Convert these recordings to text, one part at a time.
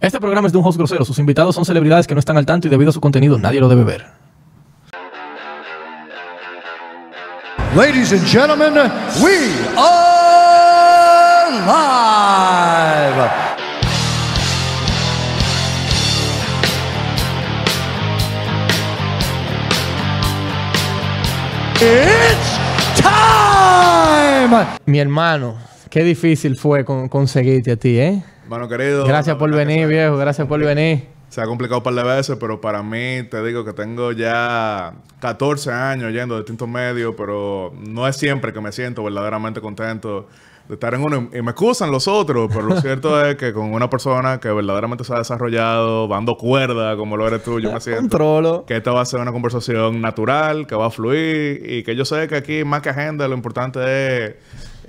Este programa es de un host grosero. Sus invitados son celebridades que no están al tanto y debido a su contenido nadie lo debe ver. Ladies and gentlemen, we are live. It's time. Mi hermano, qué difícil fue con- conseguirte a ti, ¿eh? Bueno, querido. Gracias por venir, viejo. Gracias por venir. Se ha complicado un par de veces, pero para mí, te digo que tengo ya 14 años yendo a distintos medios, pero no es siempre que me siento verdaderamente contento de estar en uno. Y me excusan los otros, pero lo cierto es que con una persona que verdaderamente se ha desarrollado, dando cuerda, como lo eres tú, yo me siento Controlo. que esta va a ser una conversación natural, que va a fluir y que yo sé que aquí, más que agenda, lo importante es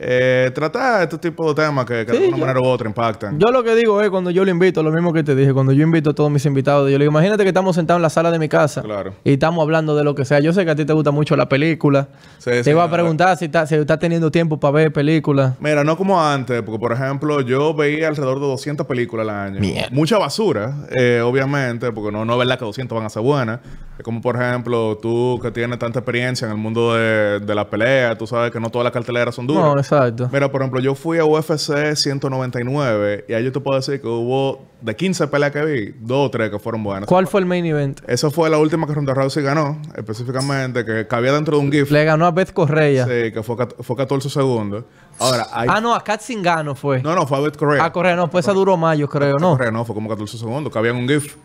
eh, tratar este tipo de temas que, que de alguna yo- manera u otra impactan. Yo lo que digo es cuando yo lo invito, lo mismo que te dije, cuando yo invito a todos mis invitados, yo le digo, imagínate que estamos sentados en la sala de mi casa Claro. y estamos hablando de lo que sea. Yo sé que a ti te gusta mucho la película. Sí, te sí, iba a preguntar si estás si estás teniendo tiempo para ver películas. Mira, no como antes, porque por ejemplo yo veía alrededor de 200 películas al año. Mierda. Mucha basura, eh, obviamente, porque no, no es verdad que 200 van a ser buenas. Como por ejemplo tú que tienes tanta experiencia en el mundo de, de la pelea, tú sabes que no todas las carteleras son duras. No, exacto. Mira, por ejemplo, yo fui a UFC 199 y ahí yo te puedo decir que hubo de 15 peleas que vi, dos o tres que fueron buenas. ¿Cuál fue el main event? Esa fue la última que Ronda Rousey ganó, específicamente, que cabía dentro de un GIF. Le ganó a Beth Correa. Sí, que fue, fue 14 segundos. Ahora, hay... Ah, no, a Kat Zingano fue. No, no, fue a Beth Correa. A Correa, no, pues esa duró más, yo creo, ¿no? Correa, no, fue como 14 segundos, que había un GIF.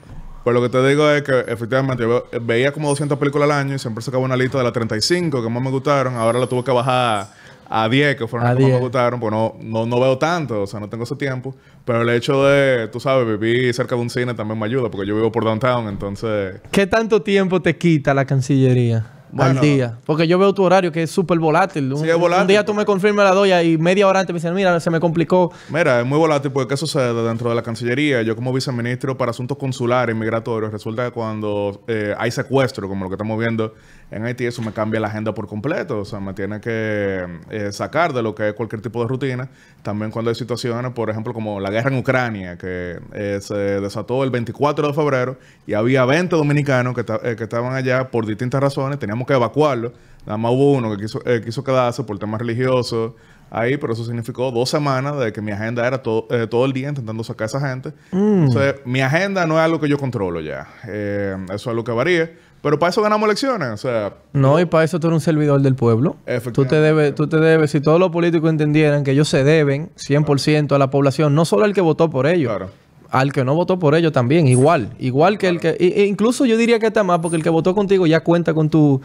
Pero lo que te digo es que efectivamente yo ve- veía como 200 películas al año y siempre sacaba una lista de las 35 que más me gustaron. Ahora la tuve que bajar a 10 que fueron A las que más 10. me gustaron, pues no, no, no veo tanto, o sea, no tengo ese tiempo. Pero el hecho de, tú sabes, vivir cerca de un cine también me ayuda, porque yo vivo por downtown, entonces... ¿Qué tanto tiempo te quita la Cancillería al día? Porque yo veo tu horario que es súper volátil. Un, Sí, es volátil, un día tú me porque- confirmas la doya y media hora antes me dicen, mira, se me complicó. Mira, es muy volátil porque ¿qué sucede dentro de la Cancillería? Yo como viceministro para asuntos consulares y migratorios, resulta que cuando eh, hay secuestro, como lo que estamos viendo en Haití, eso me cambia la agenda por completo. O sea, me tiene que eh, sacar de lo que es cualquier tipo de rutina. También cuando hay situaciones, por ejemplo, como la guerra en Ucrania, que eh, se desató el 24 de febrero y había 20 dominicanos que, eh, que estaban allá por distintas razones, teníamos que evacuarlos. Nada más hubo uno que quiso, eh, quiso quedarse por temas religiosos ahí, pero eso significó dos semanas de que mi agenda era todo, eh, todo el día intentando sacar a esa gente. Entonces, mi agenda no es algo que yo controlo ya. Eh, eso es algo que varía. Pero para eso ganamos elecciones. O sea, No, y para eso tú eres un servidor del pueblo. Tú te debes, tú te debes, si todos los políticos entendieran que ellos se deben 100% a la población, no solo al que votó por ellos, Claro. al que no votó por ellos también, igual. Igual que el que, e- incluso yo diría que está más, porque el que votó contigo ya cuenta con tu...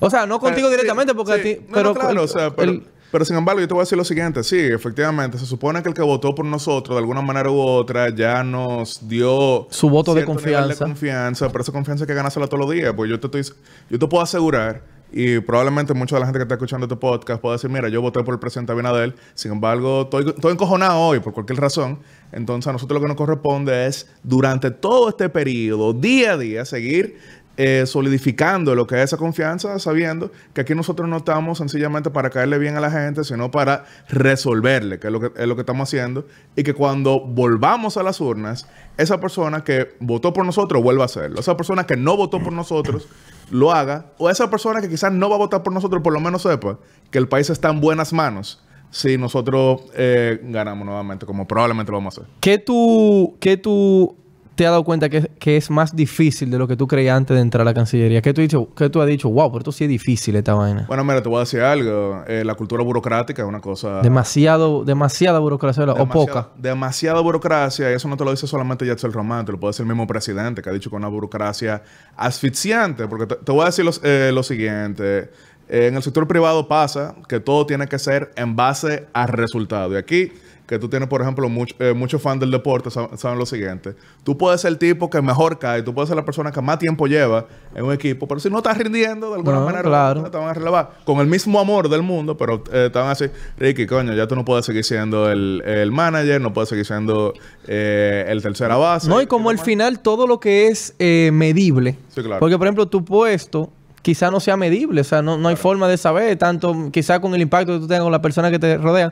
O sea, no contigo Eh, sí, directamente, porque sí. a ti... No, pero no, claro, el- o sea, pero, el- pero sin embargo, yo te voy a decir lo siguiente. Sí, efectivamente, se supone que el que votó por nosotros, de alguna manera u otra, ya nos dio... Su voto de confianza. de confianza, pero esa confianza hay que ganársela todos los días. Pues yo te estoy... Yo te puedo asegurar... Y probablemente mucha de la gente que está escuchando este podcast pueda decir, mira, yo voté por el presidente Abinader, sin embargo, estoy, estoy encojonado hoy por cualquier razón. Entonces, a nosotros lo que nos corresponde es, durante todo este periodo, día a día, seguir eh, solidificando lo que es esa confianza, sabiendo que aquí nosotros no estamos sencillamente para caerle bien a la gente, sino para resolverle, que es lo que, es lo que estamos haciendo, y que cuando volvamos a las urnas, esa persona que votó por nosotros vuelva a hacerlo. Esa persona que no votó por nosotros lo haga, o esa persona que quizás no va a votar por nosotros, por lo menos sepa que el país está en buenas manos si nosotros eh, ganamos nuevamente, como probablemente lo vamos a hacer. ¿Qué tú, qué tú te has dado cuenta que, que es más difícil de lo que tú creías antes de entrar a la Cancillería? ¿Qué tú, has dicho, qué tú has dicho? Wow, pero esto sí es difícil esta vaina. Bueno, mira, te voy a decir algo. Eh, la cultura burocrática es una cosa... Demasiado, demasiada burocracia o poca. Demasiada burocracia, y eso no te lo dice solamente Yatzel Román, te lo puede decir el mismo presidente que ha dicho que una burocracia asfixiante. Porque te, te voy a decir los- eh, lo siguiente. En el sector privado pasa que todo tiene que ser en base a resultado. Y aquí, que tú tienes, por ejemplo, eh, muchos fans del deporte, sab- saben lo siguiente. Tú puedes ser el tipo que mejor cae, tú puedes ser la persona que más tiempo lleva en un equipo, pero si no estás rindiendo, de alguna No, manera, claro. te van a relevar. Con el mismo amor del mundo, pero eh, te van a decir, Ricky, coño, ya tú no puedes seguir siendo el, el manager, no puedes seguir siendo eh, el tercera base. No, y como al final todo lo que es eh, medible. Sí, claro. Porque, por ejemplo, tu puesto quizá no sea medible, o sea, no, no hay forma de saber, tanto quizá con el impacto que tú tengas con las personas que te rodean,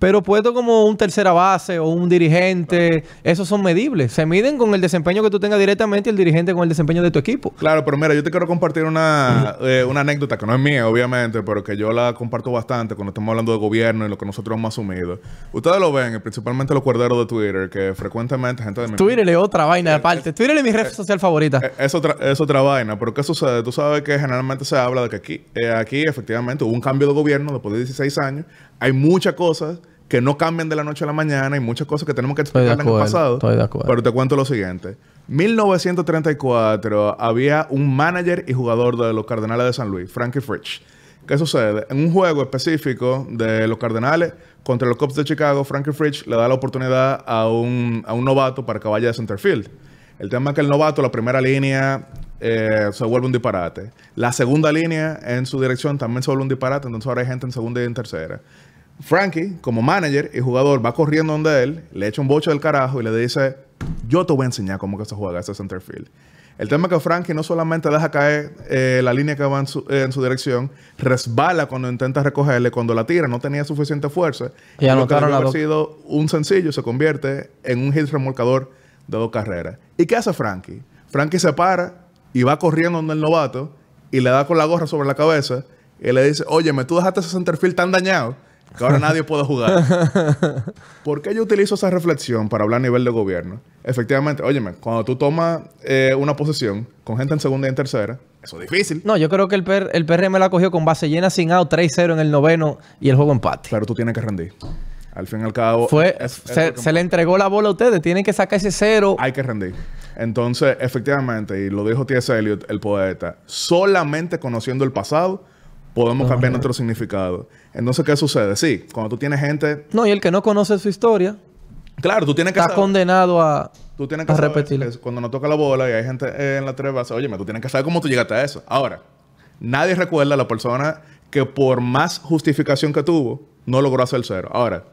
pero puesto como un tercera base o un dirigente, esos son medibles, se miden con el desempeño que tú tengas directamente y el dirigente con el desempeño de tu equipo. Claro, pero mira, yo te quiero compartir una, eh, una anécdota que no es mía, obviamente, pero que yo la comparto bastante cuando estamos hablando de gobierno y lo que nosotros hemos asumido. Ustedes lo ven, principalmente los cuerderos de Twitter, que frecuentemente gente de mi Twitter es otra vaina aparte. Twitter es mi red social favorita. Eh, Es otra, es otra vaina, pero ¿qué sucede? Tú sabes que generalmente se habla de que aquí, eh, aquí efectivamente hubo un cambio de gobierno después de 16 años. Hay muchas cosas que no cambian de la noche a la mañana, hay muchas cosas que tenemos que explicar en el pasado. estoy de acuerdo. Pero te cuento lo siguiente. 1934 había un manager y jugador de los Cardenales de San Luis, Frankie Fritsch. ¿Qué sucede? En un juego específico de los Cardenales contra los Cubs de Chicago, Frankie Fritsch le da la oportunidad a un, a un novato para que vaya de center field. El tema es que el novato, la primera línea, eh, se vuelve un disparate. La segunda línea en su dirección también se vuelve un disparate, entonces ahora hay gente en segunda y en tercera. Frankie, como manager y jugador, va corriendo donde él, le echa un boche del carajo y le dice, yo te voy a enseñar cómo que se juega ese center field. El tema es que Frankie no solamente deja caer eh, la línea que va en su, eh, en su dirección, resbala cuando intenta recogerle, cuando la tira no tenía suficiente fuerza. Y lo que anotaron debió las haber sido un sencillo se convierte en un hit remolcador de dos carreras. ¿Y qué hace Frankie? Frankie se para y va corriendo donde el novato y le da con la gorra sobre la cabeza y le dice, óyeme, tú dejaste ese centerfield tan dañado que ahora nadie puede jugar. ¿Por qué yo utilizo esa reflexión para hablar a nivel de gobierno? Efectivamente, óyeme, cuando tú tomas eh, una posesión con gente en segunda y en tercera, eso es difícil. No, yo creo que el, PR el PRM la cogió con base llena sin out, 3-0 en el noveno y el juego empate. Pero tú tienes que rendir. Al fin y al cabo, Fue, es- es se, le entregó la bola a ustedes, tienen que sacar ese cero. hay que rendir. Entonces, efectivamente, y lo dijo T.S. Eliot, el poeta, solamente conociendo el pasado podemos cambiar nuestro significado. Entonces, ¿qué sucede? Sí, cuando tú tienes gente... No, y el que no conoce su historia Claro, tú tienes que está saber- condenado a, Tú tienes que a saber repetirlo. que cuando nos toca la bola y hay gente eh, en la tres bases, oye, tú tienes que saber cómo tú llegaste a eso. Ahora, nadie recuerda a la persona que por más justificación que tuvo, no logró hacer cero. Ahora,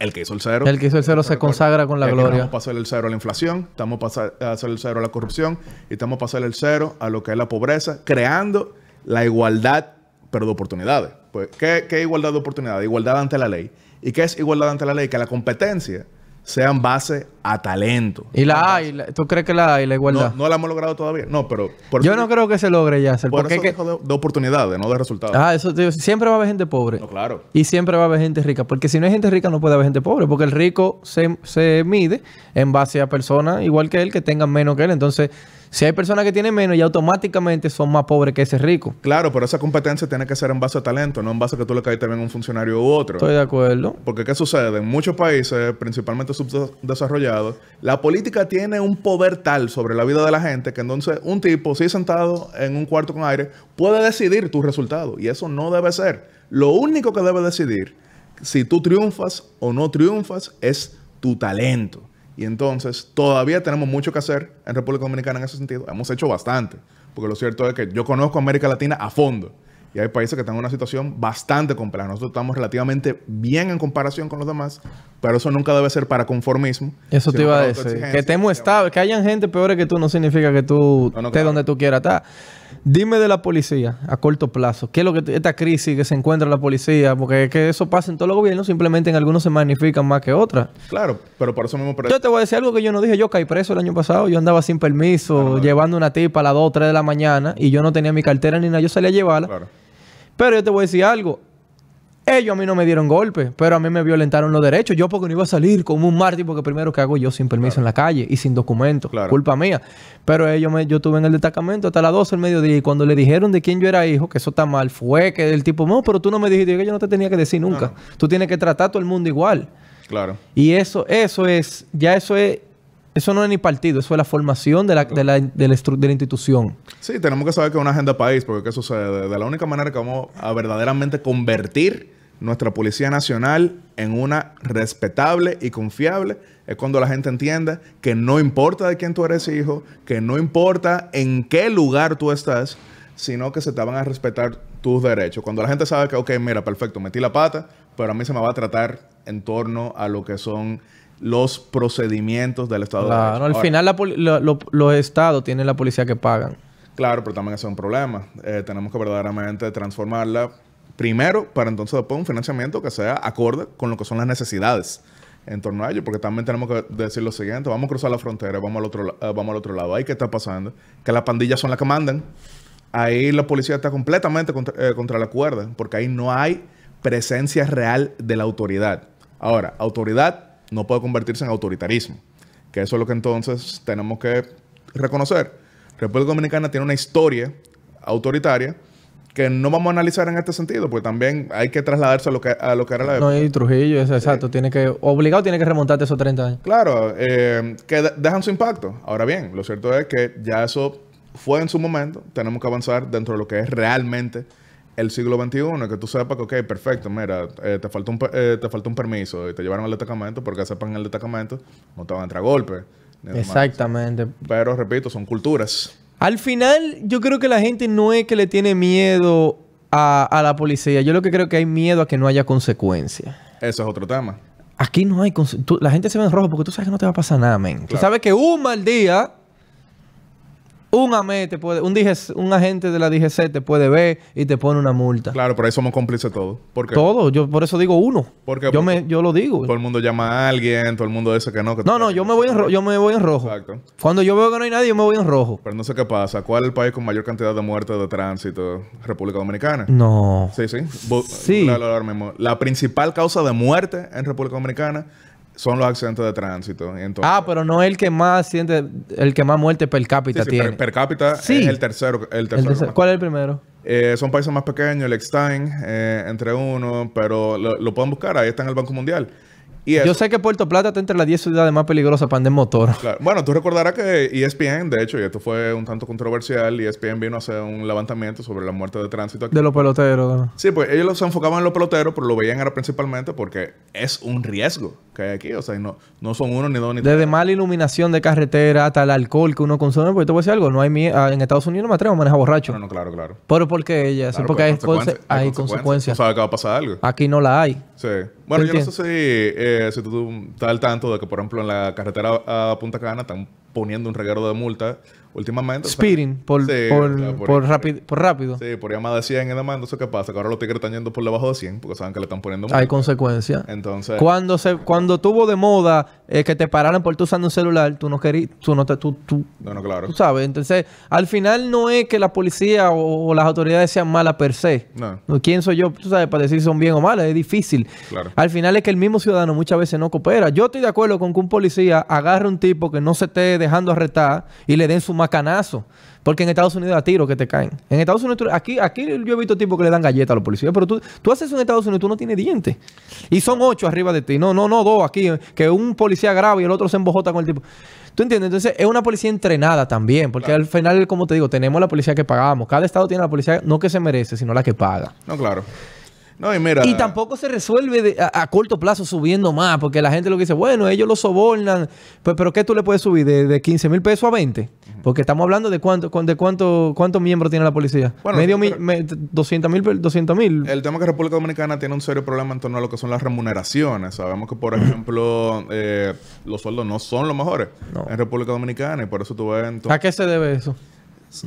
el que hizo el cero... El que hizo el cero se consagra con la gloria. Estamos hacer el cero a la inflación, estamos hacer el cero a la corrupción y estamos hacer el cero a lo que es la pobreza, creando la igualdad, pero de oportunidades. Pues, ¿qué, qué igualdad de oportunidades? Igualdad ante la ley. ¿Y qué es igualdad ante la ley? Que la competencia sea en base a talento. Y la A, y la- ¿tú crees que la A y la igualdad? No, no la hemos logrado todavía. No, pero... Por Yo no creo que se logre ya, Por porque eso es que- de, de oportunidades, no de resultados. Ah, eso tío, siempre va a haber gente pobre. No, claro. Y siempre va a haber gente rica. Porque si no hay gente rica, no puede haber gente pobre. Porque el rico se, se mide en base a personas igual que él que tengan menos que él. Entonces, si hay personas que tienen menos, ya automáticamente son más pobres que ese rico. Claro, pero esa competencia tiene que ser en base a talento, no en base a que tú le caíste bien a un funcionario u otro. Estoy de acuerdo. Porque ¿qué sucede? En muchos países, principalmente subdesarrollados, la política tiene un poder tal sobre la vida de la gente que entonces un tipo, si sentado en un cuarto con aire, puede decidir tu resultado. Y eso no debe ser. Lo único que debe decidir si tú triunfas o no triunfas es tu talento. Y entonces todavía tenemos mucho que hacer en República Dominicana en ese sentido. Hemos hecho bastante. Porque lo cierto es que yo conozco América Latina a fondo. Y hay países que están en una situación bastante compleja. Nosotros estamos relativamente bien en comparación con los demás, pero eso nunca debe ser para conformismo. Eso te iba a decir. Que estemos estables. Que hayan gente peor que tú no significa que tú No, no, estés claro. donde tú quieras estar. Dime de la policía a corto plazo. ¿Qué es lo que esta crisis que se encuentra la policía? Porque es que eso pasa en todos los gobiernos. Simplemente en algunos se magnifican más que otras. Claro, pero por eso mismo... pero- Yo te voy a decir algo que yo no dije. Yo caí preso el año pasado. Yo andaba sin permiso, llevando una tipa a las 2 o 3 de la mañana y yo no tenía mi cartera ni nada. Yo salí a llevarla. Claro. Pero yo te voy a decir algo. Ellos a mí no me dieron golpe, pero a mí me violentaron los derechos. Yo porque no iba a salir como un mártir, porque primero que hago yo sin permiso en la calle y sin documento. Claro. Culpa mía. Pero ellos me, yo estuve en el destacamento hasta las 12 del mediodía y cuando le dijeron de quién yo era hijo, que eso está mal, fue que el tipo, no, pero tú no me dijiste, Yo, que yo no te tenía que decir nunca. Tú tienes que tratar a todo el mundo igual. Claro. Y eso, eso es, ya eso es, eso no es ni partido, eso es la formación de la, de la, de la de la institución. Sí, tenemos que saber que es una agenda país, porque ¿qué sucede? De la única manera que vamos a verdaderamente convertir nuestra Policía Nacional en una respetable y confiable es cuando la gente entienda que no importa de quién tú eres hijo, que no importa en qué lugar tú estás, sino que se te van a respetar tus derechos. Cuando la gente sabe que, ok, mira, perfecto, metí la pata, pero a mí se me va a tratar en torno a lo que son los procedimientos del Estado de Claro, Derecho. al Ahora, final la poli- lo- lo- los estados tienen la policía que pagan. Claro, pero también ese es un problema. Eh, tenemos que verdaderamente transformarla primero para entonces después un financiamiento que sea acorde con lo que son las necesidades en torno a ello, porque también tenemos que decir lo siguiente, vamos a cruzar la frontera, vamos al otro, eh, vamos al otro lado. Ahí qué está pasando, que las pandillas son las que mandan. Ahí la policía está completamente contra, eh, contra la cuerda, porque ahí no hay presencia real de la autoridad. Ahora, autoridad no puede convertirse en autoritarismo, que eso es lo que entonces tenemos que reconocer. República Dominicana tiene una historia autoritaria que no vamos a analizar en este sentido, porque también hay que trasladarse a lo que, a lo que era la No hay Trujillo, exacto. Tiene que, obligado tiene que remontarte esos 30 años. Claro, eh, que de- dejan su impacto. Ahora bien, lo cierto es que ya eso fue en su momento. Tenemos que avanzar dentro de lo que es realmente el siglo XXI. Que tú sepas que, ok, perfecto, mira, eh, te, falta un, eh, te falta un permiso y te llevaron al destacamento porque sepan en el destacamento no te van a entrar a golpes. Exactamente. Pero repito, son culturas. Al final, yo creo que la gente no es que le tiene miedo a, a la policía. Yo lo que creo que hay miedo a que no haya consecuencias. Ese es otro tema. Aquí no hay... conse- tú- la gente se ve en rojo porque tú sabes que no te va a pasar nada, men. Tú sabes que un mal día... Un AME te puede... Un, DG un agente de la DGC te puede ver y te pone una multa. Claro, pero ahí somos cómplices todos. ¿Por qué? Todo. Yo por eso digo uno. ¿Por qué? Yo, Porque me, yo lo digo. Todo el mundo llama a alguien, todo el mundo dice que no. Que No, no. Yo me voy en, ro- yo me voy en rojo. Exacto. Cuando yo veo que no hay nadie, yo me voy en rojo. Pero no sé qué pasa. ¿Cuál es el país con mayor cantidad de muertes de tránsito? República Dominicana. No. Sí, sí. Sí. La principal causa de muerte en República Dominicana son los accidentes de tránsito. Entonces- Ah, pero no el que más siente, el que más muerte per cápita sí, tiene. per, per cápita Sí. es el tercero. El El tercero ¿Cuál es el primero? Eh, son países más pequeños, el Eckstein, eh, entre uno, pero lo, lo pueden buscar, ahí está en el Banco Mundial. Y Yo sé que Puerto Plata está entre las 10 ciudades más peligrosas para andar en motor. Claro. Bueno, tú recordarás que ESPN, de hecho, y esto fue un tanto controversial, ESPN vino a hacer un levantamiento sobre la muerte de tránsito aquí. De los peloteros. Sí, pues ellos se enfocaban en los peloteros, pero lo veían era principalmente porque es un riesgo que hay aquí. O sea, no, no son uno, ni dos, ni tres. Desde mala iluminación de carretera hasta el alcohol que uno consume. Porque te voy a decir algo. No hay ah, en Estados Unidos no me atrevo a manejar borracho. No, no, claro, claro. Pero porque ella, Claro, porque hay, conse- hay Tú consecuencias. sabes que va a pasar algo. Aquí no la hay. Sí. Bueno, ¿Te yo no sé si, eh, si tú estás al tanto de que, por ejemplo, en la carretera a Punta Cana están poniendo un reguero de multa últimamente. Speeding por, sí, por, o sea, por, rápido, por rápido. Sí, por llamada de 100 y demás. Entonces, ¿qué pasa? Que ahora los tigres están yendo por debajo de 100 porque saben que le están poniendo Hay consecuencias. Entonces, Cuando se cuando tuvo de moda eh, que te pararan por tú usando un celular, tú no querías, tú no te, tú, tú, no, no, claro. tú sabes. Entonces, al final no es que la policía o, o las autoridades sean malas per se. No. ¿Quién soy yo? Tú sabes, para decir si son bien o malas, es difícil. Claro. Al final es que el mismo ciudadano muchas veces no coopera. Yo estoy de acuerdo con que un policía agarre un tipo que no se esté dejando arrestar y le den su macanazo. Porque en Estados Unidos a tiro que te caen. En Estados Unidos, aquí, aquí yo he visto tipos que le dan galletas a los policías, pero tú, tú haces eso en Estados Unidos, tú no tienes dientes. Y son ocho arriba de ti. No, no, no, dos aquí. Que un policía grave y el otro se embojota con el tipo. ¿Tú entiendes? Entonces es una policía entrenada también. Porque al final, como te digo, tenemos la policía que pagamos. Cada estado tiene la policía no que se merece, sino la que paga. No, claro. No, y mira. Y tampoco se resuelve de- a, a corto plazo subiendo más, porque la gente lo que dice, bueno, ellos lo sobornan, pues, pero ¿qué tú le puedes subir? ¿De, de 15 mil pesos a 20? Porque estamos hablando de cuánto, cu- de cuánto, cuántos miembros tiene la policía. Bueno, Medio mil, me- 200 mil, 200 mil. El tema es que República Dominicana tiene un serio problema en torno a lo que son las remuneraciones. Sabemos que, por ejemplo, eh, los sueldos no son los mejores No. en República Dominicana y por eso tú ves... entonces- ¿A qué se debe eso?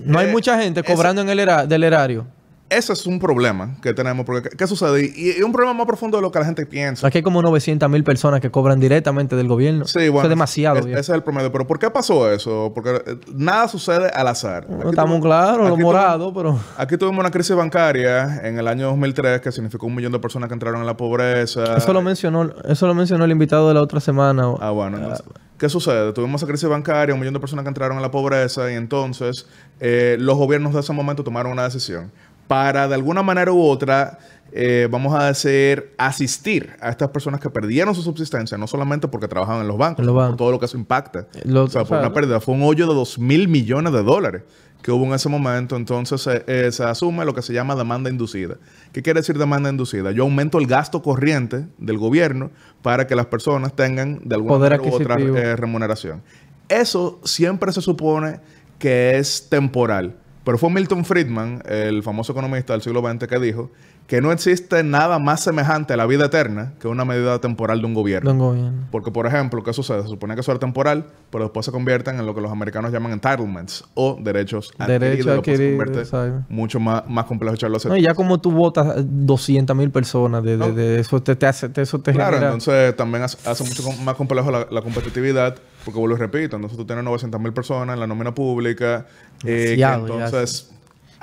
No hay Eh, mucha gente ese- cobrando en el era- del erario. Ese es un problema que tenemos. Porque, ¿qué, sucede? Y, y un problema más profundo de lo que la gente piensa. Aquí hay como 900 mil personas que cobran directamente del gobierno. Sí, Eso bueno. es demasiado. es- ese es el promedio. Pero ¿por qué pasó eso? Porque eh, nada sucede al azar. No estamos claros, lo morado, pero... Aquí tuvimos una crisis bancaria en el año 2003 que significó un millón de personas que entraron en la pobreza. Eso lo mencionó, eso lo mencionó el invitado de la otra semana. Ah, bueno. entonces, ¿Qué sucede? Tuvimos esa crisis bancaria, un millón de personas que entraron en la pobreza y entonces eh, los gobiernos de ese momento tomaron una decisión para de alguna manera u otra, eh, vamos a decir, asistir a estas personas que perdieron su subsistencia, no solamente porque trabajaban en los bancos, En los sino por todo lo que eso impacta. Lo- o sea, o sea, una pérdida. Fue un hoyo de 2 mil millones de dólares que hubo en ese momento. Entonces se, eh, se asume lo que se llama demanda inducida. ¿Qué quiere decir demanda inducida? Yo aumento el gasto corriente del gobierno para que las personas tengan de alguna Poder manera u otra eh, remuneración. Eso siempre se supone que es temporal. Pero fue Milton Friedman, el famoso economista del siglo XX, que dijo que no existe nada más semejante a la vida eterna que una medida temporal de un gobierno. De un gobierno. Porque, por ejemplo, ¿qué sucede? Se supone que eso era temporal, pero después se convierten en lo que los americanos llaman entitlements o derechos Derecho adquiridos. cual se convierte mucho más, más complejo echarlo hacia No, y ya como tú votas 200 mil personas de, de- de eso te, te hace te- eso te Claro, genera entonces también hace, hace mucho más complejo la, la competitividad, porque vuelvo y repito, entonces tú tienes 900 mil personas en la nómina pública, eh, que entonces...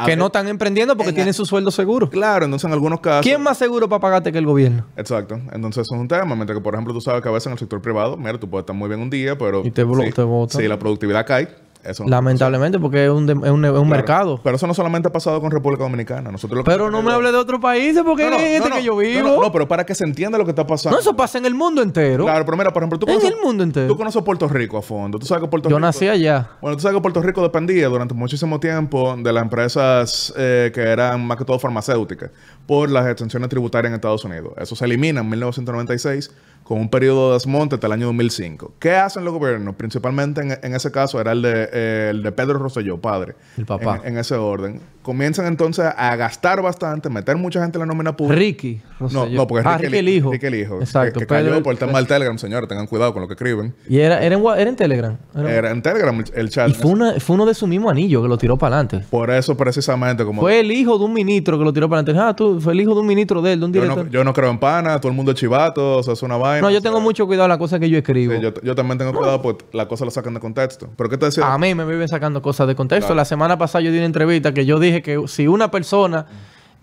que no están emprendiendo porque en- tienen su sueldo seguro. Claro, entonces en algunos casos... ¿Quién más seguro para pagarte que el gobierno? Exacto. Entonces eso es un tema. Mientras que, por ejemplo, tú sabes que a veces en el sector privado, mira, tú puedes estar muy bien un día, pero... Y te sí, te botan. Sí, la productividad cae. Eso Lamentablemente, porque es un, de- es un, es un Claro. mercado. Pero eso no solamente ha pasado con República Dominicana. Nosotros lo que Pero no me hable de otros países porque No, no, es en este no, que no, yo no, vivo. No, No, no, pero para que se entienda lo que está pasando. eso pasa en el mundo entero. Claro, pero mira, por ejemplo, tú En conoces... el mundo entero. Tú conoces Puerto Rico a fondo. Tú sabes que Puerto yo Rico... nací allá. Bueno, tú sabes que Puerto Rico dependía durante muchísimo tiempo de las empresas eh, que eran más que todo farmacéuticas por las extensiones tributarias en Estados Unidos. Eso se elimina en 1996 con un periodo de desmonte hasta el año 2005. ¿Qué hacen los gobiernos? Principalmente en, en ese caso era el de, eh, el de Pedro Rosselló, padre. El papá. En, en ese orden. Comienzan entonces a gastar bastante, meter mucha gente en la nómina pública. Ricky. No, Rosselló. no, porque ah, Ricky, Ricky el hijo. Ricky el hijo. Exacto. Que, que cayó Pedro- por el tema del Telegram, señores. Tengan cuidado con lo que escriben. Y era, era, en, era en Telegram. Era- Era en Telegram el- el chat. y fue, una- fue uno de su mismo anillo que lo tiró para adelante. Por eso precisamente como... Fue el hijo de un ministro que lo tiró para adelante. Ah, tú, fue el hijo de un ministro de él, de un Yo director. no, yo no creo en pana, todo el mundo es chivato, o sea, es una vaina. No, yo sea, tengo mucho cuidado en las cosas que yo escribo. sí, yo, yo también tengo cuidado porque las cosas las sacan de contexto. ¿Pero qué te decía? A mí me viven sacando cosas de contexto. Claro. La semana pasada yo di una entrevista que yo dije que si una persona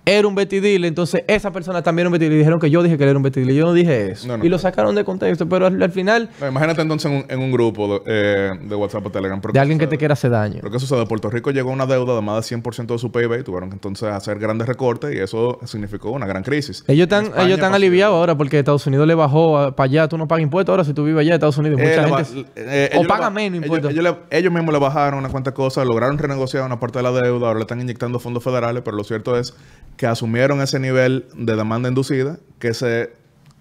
era un betidil, entonces esa persona también era un betidil. Y dijeron que yo dije que él era un betidil. Y yo no dije eso. No, no. Y lo sacaron de contexto. Pero al, al final, No, imagínate entonces en un, en un grupo de, eh, de WhatsApp o Telegram. ¿Pero de alguien que te quiera hacer daño. ¿Pero qué sucede? Puerto Rico llegó a una deuda de más de 100% de su PIB y tuvieron que entonces hacer grandes recortes y eso significó una gran crisis. Ellos están, ellos están aliviados ahora porque Estados Unidos le bajó para allá. Tú no pagas impuestos ahora si tú vives allá en Estados Unidos. Eh, Mucha ba- gente... eh, o paga menos impuestos. Ellos, ellos mismos le bajaron una cuanta cosas, lograron renegociar una parte de la deuda, ahora le están inyectando fondos federales, pero lo cierto es que asumieron ese nivel de demanda inducida que se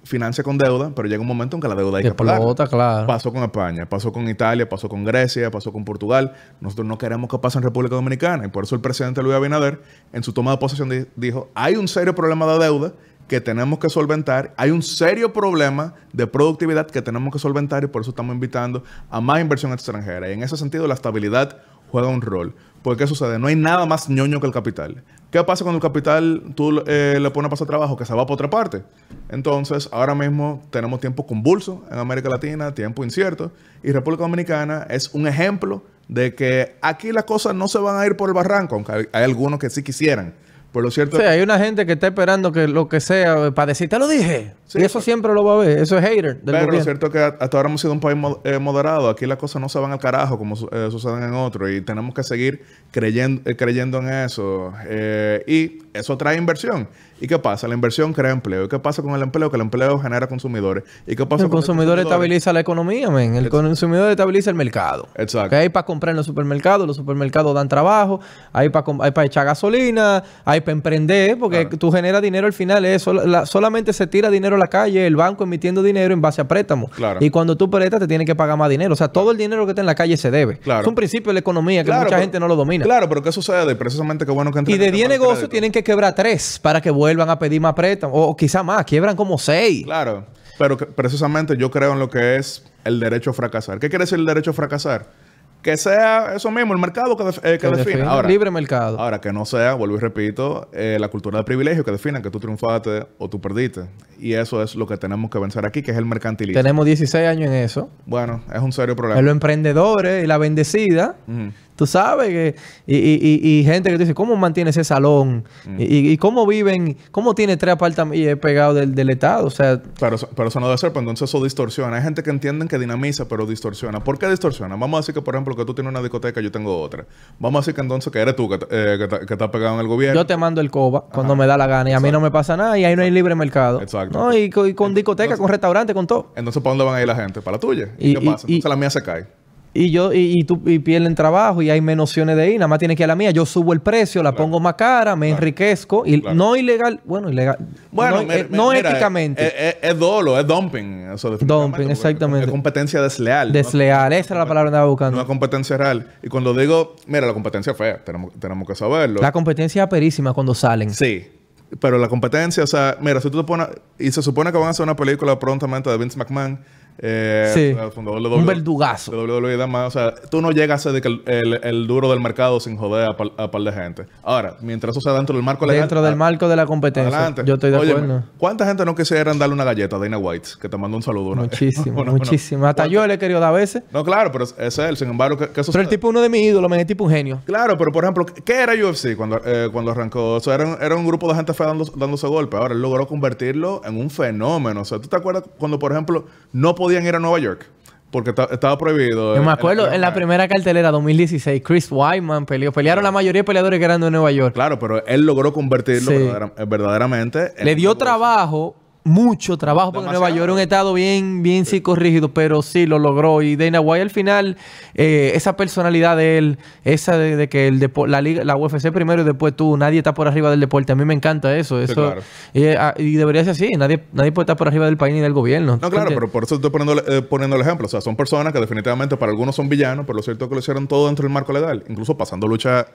financia con deuda, pero llega un momento en que la deuda hay que pagar. Explota, claro. Pasó con España, pasó con Italia, pasó con Grecia, pasó con Portugal. Nosotros no queremos que pase en República Dominicana. Y por eso el presidente Luis Abinader, en su toma de posesión, di- dijo, hay un serio problema de deuda que tenemos que solventar. Hay un serio problema de productividad que tenemos que solventar y por eso estamos invitando a más inversión extranjera. Y en ese sentido, la estabilidad juega un rol. Porque ¿qué sucede? No hay nada más ñoño que el capital. ¿Qué pasa cuando el capital tú eh, le pones a pasar trabajo? Que se va por otra parte. Entonces, ahora mismo tenemos tiempo convulso en América Latina, tiempo incierto. Y República Dominicana es un ejemplo de que aquí las cosas no se van a ir por el barranco, aunque hay algunos que sí quisieran. Por lo cierto, Sí, hay una gente que está esperando que lo que sea eh, para decir, te lo dije. Sí, y eso pero- siempre lo va a ver. Eso es hater del Pero lo gobierno. cierto es que hasta ahora hemos sido un país eh, moderado. Aquí las cosas no se van al carajo como eh, suceden en otros. Y tenemos que seguir creyendo, eh, creyendo en eso. Eh, y eso trae inversión. ¿Y qué pasa? La inversión crea empleo. ¿Y qué pasa con el empleo? Que el empleo genera consumidores. ¿Y qué pasa El con consumidor estabiliza la economía, men. El consumidor estabiliza el mercado. Exacto. Que hay para comprar en los supermercados, los supermercados dan trabajo, hay para hay para echar gasolina, hay para emprender, porque Claro. tú generas dinero al final, es sol- la- solamente se tira dinero a la calle, el banco emitiendo dinero en base a préstamos. Claro. Y cuando tú prestas te tienen que pagar más dinero. O sea, todo el dinero que está en la calle se debe. Claro. Es un principio de la economía que mucha pero- gente no lo domina. Claro, pero ¿qué sucede? Precisamente qué bueno que Y entren de en 10 el tema del negocios tienen que quebrar 3 para que vuelvan a pedir más préstamos. O, o quizá más, quiebran como 6. Claro, pero que- precisamente yo creo en lo que es el derecho a fracasar. ¿Qué quiere decir el derecho a fracasar? Que sea eso mismo, el mercado que, def- eh, que defina. Ahora, libre mercado. Ahora, que no sea, vuelvo y repito, eh, la cultura de privilegio que defina que tú triunfaste o tú perdiste. Y eso es lo que tenemos que vencer aquí, que es el mercantilismo. Tenemos 16 años en eso. Bueno, es un serio problema. En los emprendedores y la bendecida. Tú sabes que... Y, y- y- y gente que te dice, ¿cómo mantiene ese salón? Mm. Y, cómo viven... ¿Cómo tiene tres apartamentos y es pegado del, del Estado? O sea... Pero, eso- pero eso no debe ser, pues entonces eso distorsiona. Hay gente que entienden que dinamiza, pero distorsiona. ¿Por qué distorsiona? Vamos a decir que, por ejemplo, que tú tienes una discoteca y yo tengo otra. Vamos a decir que entonces que eres tú que, eh, que, estás pegado en el gobierno. Yo te mando el coba cuando me da la gana y a mí no me pasa nada y ahí no hay libre mercado. Exacto. No, y, con- discoteca, con restaurante, con todo. Entonces, ¿para dónde van a ir la gente? Para la tuya. ¿Y, qué pasa? Entonces la mía se cae. Y yo y, y tú y pierden trabajo y hay menos opciones de ir, nada más tienes que ir a la mía, yo subo el precio, la pongo más cara, me enriquezco y Claro. no ilegal, bueno, ilegal, Bueno, no, mira, eh, no mira, éticamente, Es, es- es dolo, es dumping. Eso Dumping, exactamente. Es competencia desleal. ¿no? desleal, esa era la palabra que andaba No buscando. es competencia real. Y cuando digo, mira, la competencia es fea, tenemos, tenemos que saberlo. La competencia es aperísima cuando salen. Sí. Pero la competencia, o sea, mira, si tú te pones. Y se supone que van a hacer una película prontamente de Vince McMahon. Eh, Sí. el fundador de Un verdugazo. de WWE y demás. O sea, tú no llegas a ser que el, el- el duro del mercado sin joder a par, a par de gente. Ahora, mientras eso sea dentro del marco legal. Dentro del marco de la competencia. Adelante. Yo estoy de acuerdo. ¿Cuánta gente no quisiera darle una galleta a Dana White? Que te manda un saludo. una- Muchísimo, muchísimo. Hasta ¿Cuánta- yo le he querido dar a veces. No, claro, pero es, es él. Sin embargo, ¿qué, qué Pero el tipo es uno de mis ídolos, men, el tipo un genio. Claro, pero por ejemplo, ¿qué era UFC cuando, eh, cuando arrancó? O sea, era, un- era un grupo de gente fea dando- dándose golpes. Ahora él logró convertirlo en un fenómeno. O sea, ¿tú te acuerdas cuando, por ejemplo, no podían ir a Nueva York? Porque ta- estaba prohibido. Yo eh, me acuerdo en la eh, primera cartelera 2016, Chris Wyman peleó. Pelearon la mayoría de peleadores que eran de Nueva York. Claro, pero él logró convertirlo Sí. eh, verdaderamente. en Le dio trabajo, mucho trabajo, porque Demasiado. Nueva York es un estado bien, bien psicorrígido, pero sí lo logró. Y Dana White al final, eh, esa personalidad de él, esa de, de que el depo- la liga, la UFC primero y después tú, nadie está por arriba del deporte. A mí me encanta eso. eso claro. eh, ah, y debería ser así. Nadie, nadie puede estar por arriba del país ni del gobierno. No, claro, pero por eso estoy poniendo, eh, poniendo el ejemplo. O sea, son personas que definitivamente para algunos son villanos, pero lo cierto es que lo hicieron todo dentro del marco legal, incluso pasando lucha.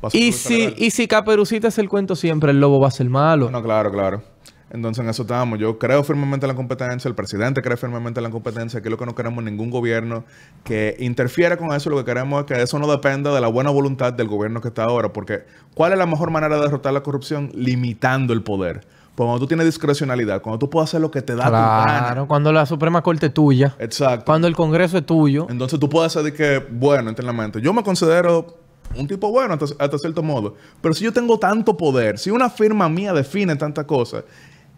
pasando Y lucha si, legal. y si Caperucita es el cuento siempre, el lobo va a ser malo. No, claro, claro. Entonces en eso estamos. Yo creo firmemente en la competencia, el presidente cree firmemente en la competencia, que es lo que no queremos ningún gobierno que interfiera con eso. Lo que queremos es que eso no dependa de la buena voluntad del gobierno que está ahora. Porque ¿cuál es la mejor manera de derrotar la corrupción? Limitando el poder. Porque cuando tú tienes discrecionalidad, cuando tú puedes hacer lo que te da tu Claro, cuando la Suprema Corte es tuya, Exacto. cuando el Congreso es tuyo. Entonces tú puedes hacer de que, bueno, internamente, yo me considero un tipo bueno hasta, hasta cierto modo, pero si yo tengo tanto poder, si una firma mía define tantas cosas,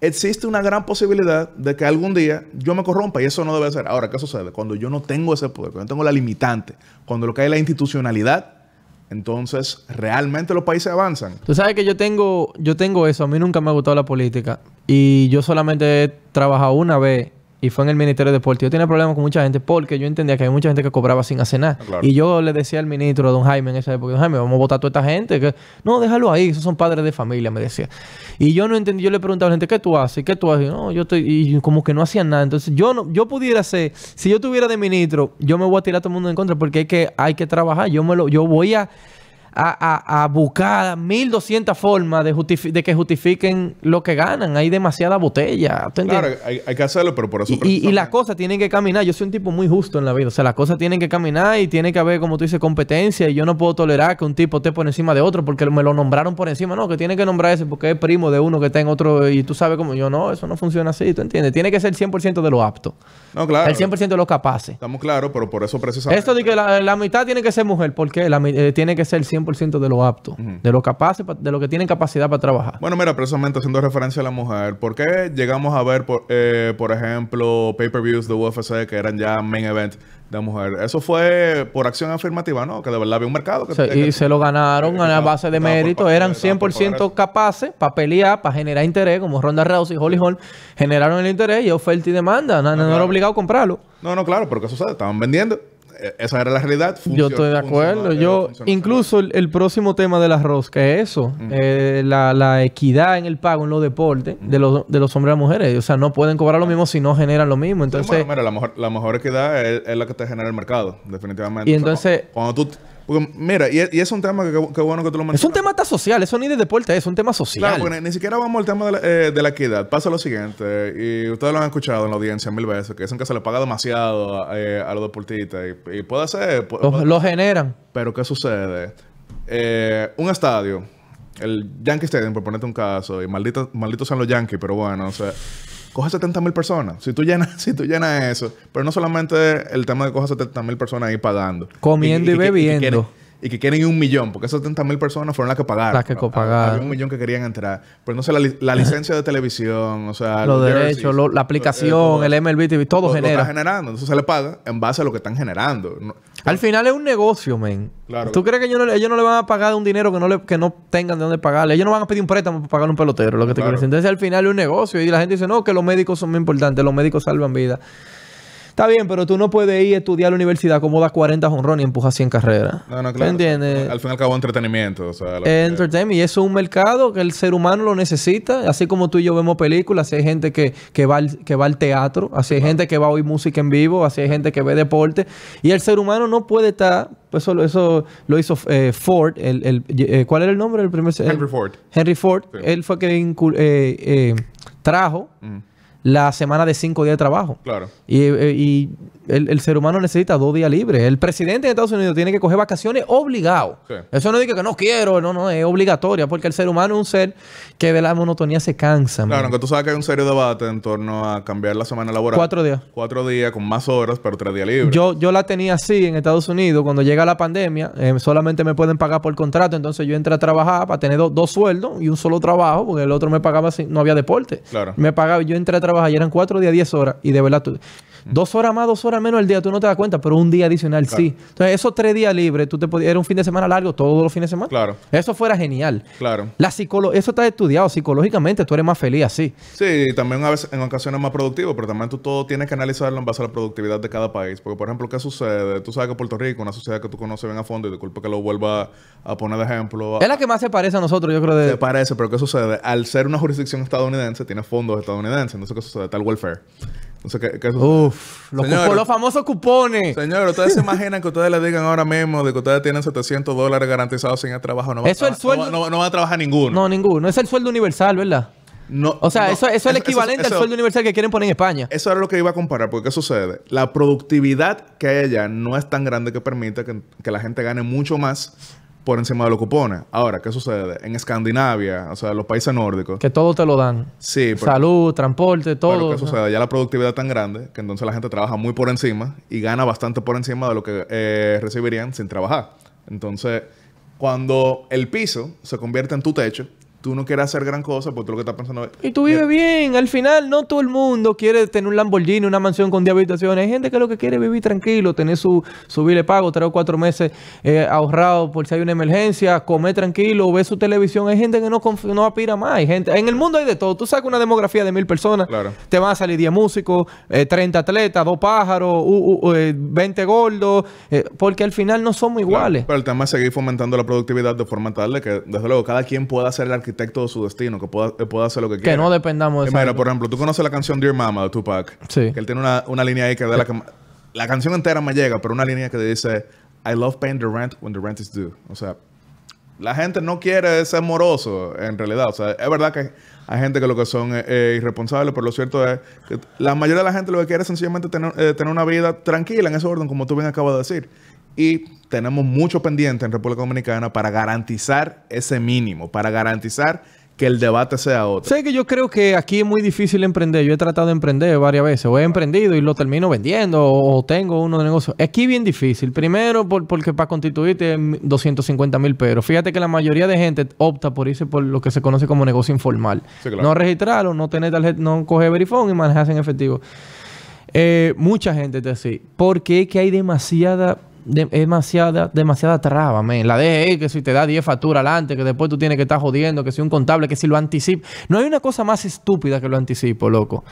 existe una gran posibilidad de que algún día yo me corrompa y eso no debe ser. Ahora, ¿qué sucede? Cuando yo no tengo ese poder, cuando yo tengo la limitante, cuando lo que hay es la institucionalidad, entonces realmente los países avanzan. Tú sabes que yo tengo, yo tengo eso. A mí nunca me ha gustado la política. Y yo solamente he trabajado una vez y fue en el Ministerio de Deporte. Yo tenía problemas con mucha gente porque yo entendía que había mucha gente que cobraba sin hacer nada. Ah, claro. Y yo le decía al ministro, a don Jaime, en esa época, don Jaime, vamos a votar a toda esta gente. Que, no, déjalo ahí, esos son padres de familia, me decía. Y yo no entendí, yo le preguntaba a la gente, ¿qué tú haces? ¿Qué tú haces? No, yo estoy, y como que no hacían nada. Entonces, yo no, yo pudiera ser, si yo tuviera de ministro, yo me voy a tirar a todo el mundo en contra porque hay que, hay que trabajar. Yo me lo, yo voy a a, a, a buscar 1200 formas de, que justifiquen lo que ganan. Hay demasiada botella. ¿tú Claro, hay, hay que hacerlo, pero por eso... Y, y- las cosas tienen que caminar. Yo soy un tipo muy justo en la vida. O sea, las cosas tienen que caminar y tiene que haber, como tú dices, competencia. Y yo no puedo tolerar que un tipo esté por encima de otro porque me lo nombraron por encima. No, que tiene que nombrar ese porque es primo de uno que está en otro. Y tú sabes como yo, no, eso no funciona así. ¿Tú entiendes? Tiene que ser 100% de lo apto. No, claro. El 100% de los capaces. Estamos claros, pero por eso precisamente... Esto de que la, la mitad tiene que ser mujer, ¿por qué? La eh, tiene que ser 100% de lo apto, de lo capaces, pa- de lo que tienen capacidad para trabajar. Bueno, mira, precisamente haciendo referencia a la mujer, ¿por qué llegamos a ver, por, eh, por ejemplo, pay-per-views de UFC que eran ya main event de mujer? Eso fue por acción afirmativa, ¿no? Que de verdad había un mercado que... Y se lo ganaron a la base de mérito. Eran estaba por pagar 100% eso. capaces para pelear, para generar interés, como Ronda Rousey y Holly Holm. Generaron el interés y oferta y demanda. No, no, era claro. obligado a comprarlo. No, no, claro, pero ¿qué sucede? Estaban vendiendo. Eh, Esa era la realidad. Yo estoy de acuerdo. Funcionó- Yo, incluso el, el próximo tema del arroz, que es eso, eh, la, la equidad en el pago en los deportes de, los, de los hombres y las mujeres. O sea, no pueden cobrar lo mismo si no generan lo mismo. Sí, Entonces, bueno, mira, la mejor, la mejor equidad es, es la que te genera el mercado, definitivamente. Y O sea, entonces- cuando, cuando tú... porque, mira, y, y es un tema que, que bueno que tú lo mencionas. es un tema hasta social. Eso ni de deporte, es un tema social. Claro, porque ni, ni siquiera vamos al tema de la, eh, de la equidad. Pasa lo siguiente, y ustedes lo han escuchado en la audiencia mil veces, que dicen que se le paga demasiado eh, a los deportistas. Y, y puede ser, Lo, puede- lo generan. pero ¿qué sucede? Eh, un estadio, el Yankee Stadium, por ponerte un caso, y malditos malditos son los Yankees, pero bueno, o sea, coge 70 mil personas. Si tú, llenas, si tú llenas eso, pero no solamente el tema de coger 70 mil personas ahí pagando, Comiendo y bebiendo. Y que quieren ir un millón, porque esas 70 mil personas fueron las que pagaron. Las que copagaron. Había un millón que querían entrar. Pero entonces la, li- la licencia de televisión, o sea, Los derechos, lo- la eh, aplicación, todo- el MLB TV, todo lo- lo genera. está generando. Entonces se le paga en base a lo que están generando. No- Al final es un negocio, men. Claro. ¿Tú crees que ellos no, le- ellos no le van a pagar un dinero que no, le, que no tengan de dónde pagarle? Ellos no van a pedir un préstamo para pagarle un pelotero, lo que te Claro. quiero decir. Entonces al final es un negocio y la gente dice, no, que los médicos son muy importantes, los médicos salvan vidas. Está bien, pero tú no puedes ir a estudiar a la universidad como da 40 honrón y empujas 100 carreras. No, no, ¿Me claro. entiendes? Al fin y al cabo, entretenimiento. O sea, lo- Entertainment. Y eso es un mercado que el ser humano lo necesita. Así como tú y yo vemos películas, así hay gente que, que, va, al, que va al teatro, así hay gente que va a oír música en vivo, así hay gente que ve deporte. Y el ser humano no puede estar... pues Eso, eso lo hizo eh, Ford. El, el- eh, ¿Cuál era el nombre del primer? Henry Ford. Henry Ford. Sí. Él fue que eh, trajo Ujú. La semana de cinco días de trabajo. Claro. Y, eh, y el, el ser humano necesita dos días libres. El presidente de Estados Unidos tiene que coger vacaciones obligado. Sí. Eso no dice que no quiero, no, no, es obligatoria, porque el ser humano es un ser que de la monotonía se cansa. Claro, aunque tú sabes que hay un serio debate en torno a cambiar la semana laboral. Cuatro días. Cuatro días con más horas, pero tres días libres. Yo, yo la tenía así en Estados Unidos. Cuando llega la pandemia, eh, solamente me pueden pagar por contrato. Entonces yo entré a trabajar para tener do- dos sueldos y un solo trabajo, porque el otro me pagaba así, no había deporte. Claro. Me pagaba, yo entré a trabajar y eran cuatro días, diez horas. Y de verdad, tú- dos horas más, dos horas menos al día, tú no te das cuenta, pero un día adicional sí. Entonces, esos tres días libres, tú te podías, era un fin de semana largo, todos los fines de semana. Claro. Eso fuera genial. Claro. La psicolo eso está estudiado psicológicamente, tú eres más feliz así. Sí, y también a veces en ocasiones más productivo, pero también tú todo tienes que analizarlo en base a la productividad de cada país. Porque, por ejemplo, ¿qué sucede? Tú sabes que Puerto Rico, una sociedad que tú conoces bien a fondo, y disculpa que lo vuelva a poner de ejemplo. Es la que más se parece a nosotros, yo creo. De, Te parece, pero ¿qué sucede? Al ser una jurisdicción estadounidense, tiene fondos estadounidenses. Entonces, ¿qué sucede? Está el welfare. Entonces, ¿qué, qué sucede? Uf, los, Señor. cupo- los famosos cupones. Señor, ¿ustedes se imaginan que ustedes le digan ahora mismo de que ustedes tienen 700 dólares garantizados sin el trabajo? No va a Eso es el no sueldo- va- No, no va a trabajar ninguno. No, ninguno. Es el sueldo universal, ¿verdad? No, O sea, no. eso, eso es el equivalente eso- al sueldo universal que quieren poner en España. Eso era lo que iba a comparar, porque ¿qué sucede? La productividad que hay allá no es tan grande que permite que, que la gente gane mucho más por encima de los cupones. Ahora, ¿qué sucede? En Escandinavia, o sea, los países nórdicos. Que todo te lo dan. Sí, pero, Salud, transporte, pero todo. ¿qué sucede? Ya la productividad es tan grande que entonces la gente trabaja muy por encima y gana bastante por encima de lo que eh, recibirían sin trabajar. Entonces, cuando el piso se convierte en tu techo, tú no quieres hacer gran cosa porque tú lo que estás pensando es... Y tú vives bien. Al final, no todo el mundo quiere tener un Lamborghini, una mansión con 10 habitaciones. Hay gente que lo que quiere es vivir tranquilo, tener su, su bill de pago, tres o cuatro meses eh, ahorrado por si hay una emergencia, comer tranquilo, ver su televisión. Hay gente que no, no aspira más. Hay gente, en el mundo hay de todo. Tú sacas una demografía de mil personas, Claro. te van a salir 10 músicos, eh, 30 atletas, dos pájaros, u- u- eh, 20 gordos, eh, porque al final no somos iguales. Pero el tema es seguir fomentando la productividad de forma tal de que, desde luego, cada quien pueda ser el arquitecto de su destino, que pueda, que pueda hacer lo que quiera. Que no dependamos de Mira, gente. por ejemplo, tú conoces la canción Dear Mama de Tupac. Sí. Que él tiene una, una línea ahí que de la que... La canción entera me llega, pero una línea que dice... I love paying the rent when the rent is due. O sea, la gente no quiere ser moroso, en realidad. O sea, es verdad que hay gente que lo que son eh, irresponsables, pero lo cierto es que la mayoría de la gente lo que quiere es sencillamente tener, eh, tener una vida tranquila en ese orden, como tú bien acabas de decir. Y tenemos mucho pendiente en República Dominicana para garantizar ese mínimo, para garantizar que el debate sea otro. Sé que yo creo que aquí es muy difícil emprender. Yo he tratado de emprender varias veces. O he emprendido y lo termino vendiendo. O, tengo uno de negocio. Aquí es bien difícil. Primero, por- porque para constituirte es 250 mil pesos. Fíjate que la mayoría de gente opta por irse por lo que se conoce como negocio informal. Sí, claro. No registrarlo, no tener tarjeta, no coger verifón y manejarse en efectivo. Eh, mucha gente está así. Porque es que hay demasiada, de- demasiada, demasiada traba, men. La DGI, que si te da 10 facturas adelante, que después tú tienes que estar jodiendo, que si un contable, que si lo anticipa. No hay una cosa más estúpida que lo anticipo, loco.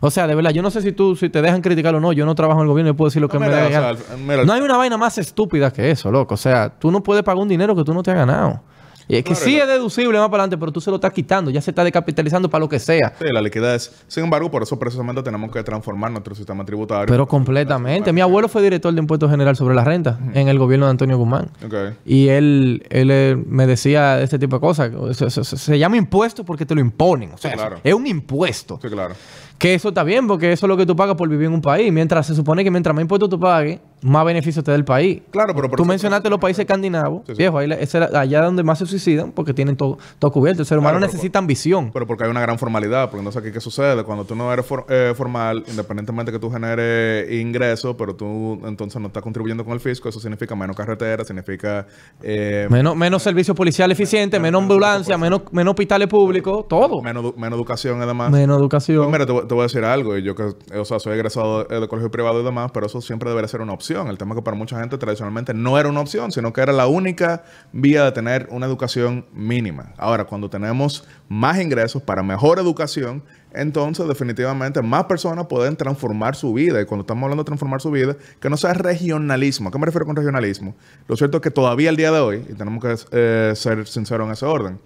O sea, de verdad, yo no sé si tú, si te dejan criticar o no. Yo no trabajo en el gobierno y puedo decir lo que me o sea, mira, No hay una vaina más estúpida que eso, loco. O sea, tú no puedes pagar un dinero que tú no te has ganado. Y es que Claro, sí es deducible más para adelante, pero tú se lo estás quitando. Ya se está decapitalizando para lo que sea. Sí, la liquidez. Sin embargo, por eso precisamente tenemos que transformar nuestro sistema tributario. Pero completamente. Mi abuelo fue director de Impuesto General sobre la Renta en el gobierno de Antonio Guzmán. Ok. Y él, él eh, me decía este tipo de cosas. Se, se- se- se llama impuesto porque te lo imponen. O sea, Sí, claro. es un impuesto. Sí, claro. Que eso está bien porque eso es lo que tú pagas por vivir en un país. Mientras se supone que mientras más impuestos tú pagues, más beneficio te da el país. Claro, pero por Tú mencionaste los países escandinavos. Sí, sí. Viejo, ahí era allá donde más se suicidan porque tienen todo, todo cubierto. El ser humano Claro, necesita ambición. Pero porque hay una gran formalidad. Porque entonces aquí, ¿qué sucede? Cuando tú no eres for- eh, formal, independientemente que tú generes ingresos, pero tú entonces no estás contribuyendo con el fisco, eso significa menos carretera, significa... eh, Menos, menos servicio policial eficiente, menos ambulancia, menos, menos hospitales públicos, todo. menos, menos educación y demás. Menos Pues educación. mira, te, te voy a decir algo. Yo que, o sea, soy egresado de, de colegio privado y demás, pero eso siempre debería ser una opción. El tema es que para mucha gente tradicionalmente no era una opción, sino que era la única vía de tener una educación mínima. Ahora, cuando tenemos más ingresos para mejor educación, entonces definitivamente más personas pueden transformar su vida. Y cuando estamos hablando de transformar su vida, que no sea regionalismo. ¿A qué me refiero con regionalismo? Lo cierto es que todavía el día de hoy, y tenemos que eh, ser sinceros en ese orden,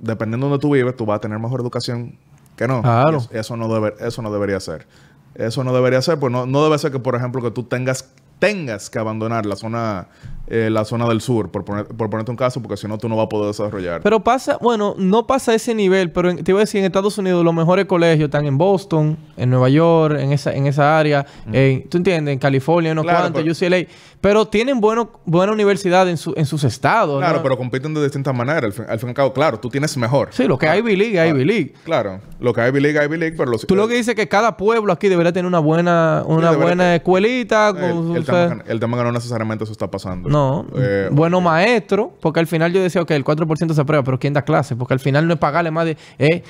dependiendo de donde tú vives, tú vas a tener mejor educación que no. Claro. Eso no, debe- eso no debería ser. Eso no debería ser, pues no, no debe ser que, por ejemplo, que tú tengas tengas que abandonar la zona eh, la zona del sur, por, poner- por ponerte un caso, porque si no tú no vas a poder desarrollar. Pero pasa, bueno, no pasa a ese nivel, pero en- te iba a decir, en Estados Unidos los mejores colegios están en Boston, en Nueva York, en esa, en esa área, en- ¿tú entiendes? En California, unos Claro, cuantos, pero- UCLA, pero tienen bueno, buena universidad en, su, en sus estados. claro, ¿no? pero compiten de distintas maneras. Al fin, al fin y al cabo, claro, tú tienes mejor. Sí, lo que hay Ivy League, hay Ivy League. Claro, lo que hay Ivy League, Ivy League, pero los, Tú lo que dices es que cada pueblo aquí debería tener una buena, una buena escuelita. el, con- el tema, el tema que no necesariamente eso está pasando. no, Eh, bueno maestro, porque al final yo decía, ok, el 4% se aprueba, pero ¿quién da clase? Porque al final no es pagarle más de, eh,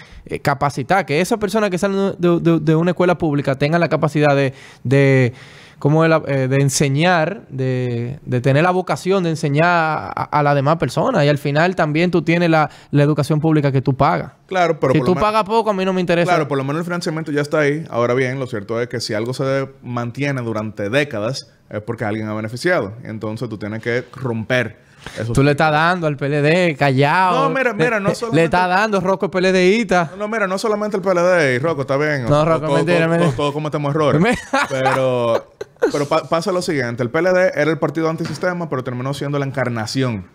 capacitar, que esas personas que salen de, de- de una escuela pública tengan la capacidad de, de ¿cómo es la- eh, de enseñar, de, de tener la vocación de enseñar a, a las demás personas. Y al final también tú tienes la, la educación pública que tú pagas. Claro, pero si por tú pagas poco, a mí no me interesa. Claro, por lo menos el financiamiento ya está ahí. Ahora bien, lo cierto es que si algo se mantiene durante décadas es porque alguien ha beneficiado. Entonces tú tienes que romper Tú le estás dando al PLD, callado. No, mira, mira, no solamente- Le estás dando Rocco PLDista. No, no, mira, no solamente el PLD y Rocco, está bien. No, Rocco, todos- mentira, mentira. Todos, cometemos errores. Pero pero pa- pasa lo siguiente. El PLD era el partido antisistema, pero terminó siendo la encarnación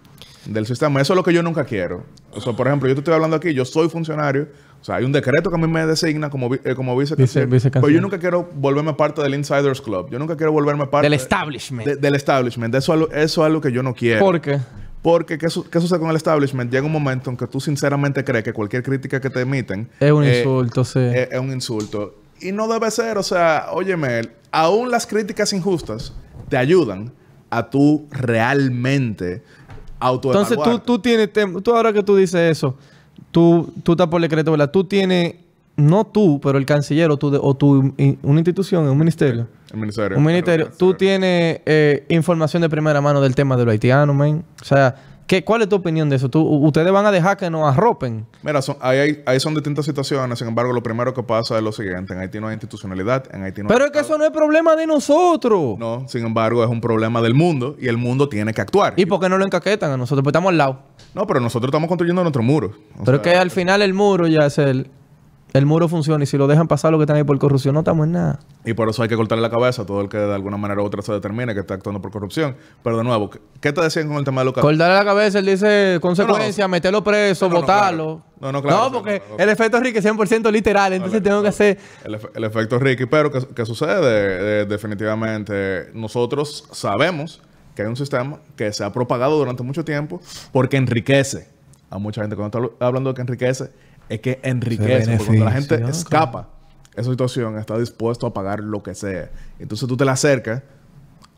del sistema. Eso es lo que yo nunca quiero. O sea, por ejemplo, yo te estoy hablando aquí, yo soy funcionario. O sea, hay un decreto que a mí me designa como, eh, como vicecanciller. Vice- vicecanciller. Pero yo nunca quiero volverme parte del Insiders Club. Yo nunca quiero volverme parte... Del de- establishment. de- del establishment. Eso, es algo- eso es algo que yo no quiero. ¿Por qué? Porque, ¿qué, su- qué sucede con el establishment? Llega un momento en que tú sinceramente crees que cualquier crítica que te emiten... Es un eh, insulto, sí. es, es un insulto. Y no debe ser, o sea, óyeme, aún las críticas injustas te ayudan a tú realmente autoevaluarte. Entonces tú, tú tienes, tú ahora que tú dices eso, tú, tú estás por decreto, ¿verdad? Tú tienes, no tú, pero el canciller o, tú o tu in- una institución, un ministerio. El ministerio. Un ministerio. Tú tienes eh, información de primera mano del tema de los haitianos, man. O sea, ¿qué, ¿cuál es tu opinión de eso? ¿Tú, ¿Ustedes van a dejar que nos arropen? Mira, son, ahí, hay- ahí son distintas situaciones. Sin embargo, lo primero que pasa es lo siguiente. En Haití no hay institucionalidad. En Haití no Pero hay es que eso no es problema de nosotros. No, sin embargo, es un problema del mundo y el mundo tiene que actuar. ¿Y por qué no lo encaquetan a nosotros? Pues estamos al lado. No, pero nosotros estamos construyendo nuestro muro. O Pero es que al final el muro ya es el... El muro funciona y si lo dejan pasar lo que están ahí por corrupción, no estamos en nada. Y por eso hay que cortarle la cabeza a todo el que de alguna manera u otra se determine que está actuando por corrupción. Pero de nuevo, ¿qué- ¿qué te decían con el tema de Lucas? Cortarle la cabeza, él dice consecuencia, meterlo preso, votarlo. No, no, claro, No, porque el efecto Ricky es 100% literal, entonces tengo que hacer... El, efe- el efecto Ricky. Pero, ¿qué, qué sucede? Eh, definitivamente, nosotros sabemos que hay un sistema que se ha propagado durante mucho tiempo porque enriquece a mucha gente. Cuando está hablando de que enriquece, es que enriquece. Porque cuando la gente escapa esa situación, está dispuesto a pagar lo que sea. Entonces tú te la acercas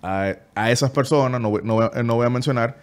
a, a esas personas, no, voy- no, no voy a mencionar,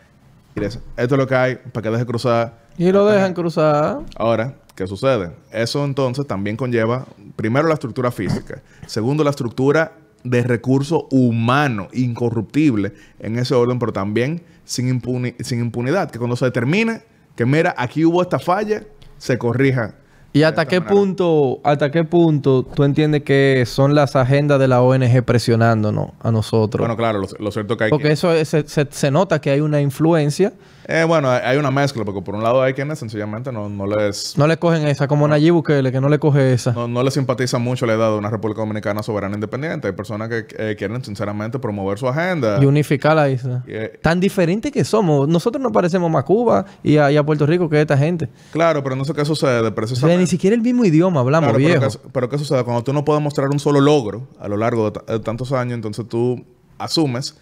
y le dices, esto es lo que hay, para que deje cruzar Y lo dejan cruzar. Ahora, ¿qué sucede? Eso entonces también conlleva, primero, la estructura física. Segundo, la estructura de recurso humano, incorruptible en ese orden, pero también sin, impuni- sin impunidad. Que cuando se determine que, mira, aquí hubo esta falla, se corrija. ¿Y hasta qué manera. punto, hasta qué punto tú entiendes que son las agendas de la ONG presionándonos a nosotros? Bueno, claro, lo, lo cierto que hay porque que- eso es- se, se- se nota que hay una influencia. Eh, bueno, hay una mezcla, porque por un lado hay quienes sencillamente no, no les... No le cogen esa, como Nayib Bukele, que no le coge esa. No, no les simpatiza mucho la idea de una República Dominicana soberana e independiente. Hay personas que eh, quieren sinceramente promover su agenda. Y unificar la isla. Eh, Tan diferente que somos. Nosotros nos parecemos más a Cuba y a, y a Puerto Rico que esta gente. Claro, pero no sé qué sucede O sea, precisamente. ni siquiera el mismo idioma hablamos, Claro, viejo. pero, ¿qué, pero ¿qué sucede? Cuando tú no puedes mostrar un solo logro a lo largo de, de tantos años, entonces tú asumes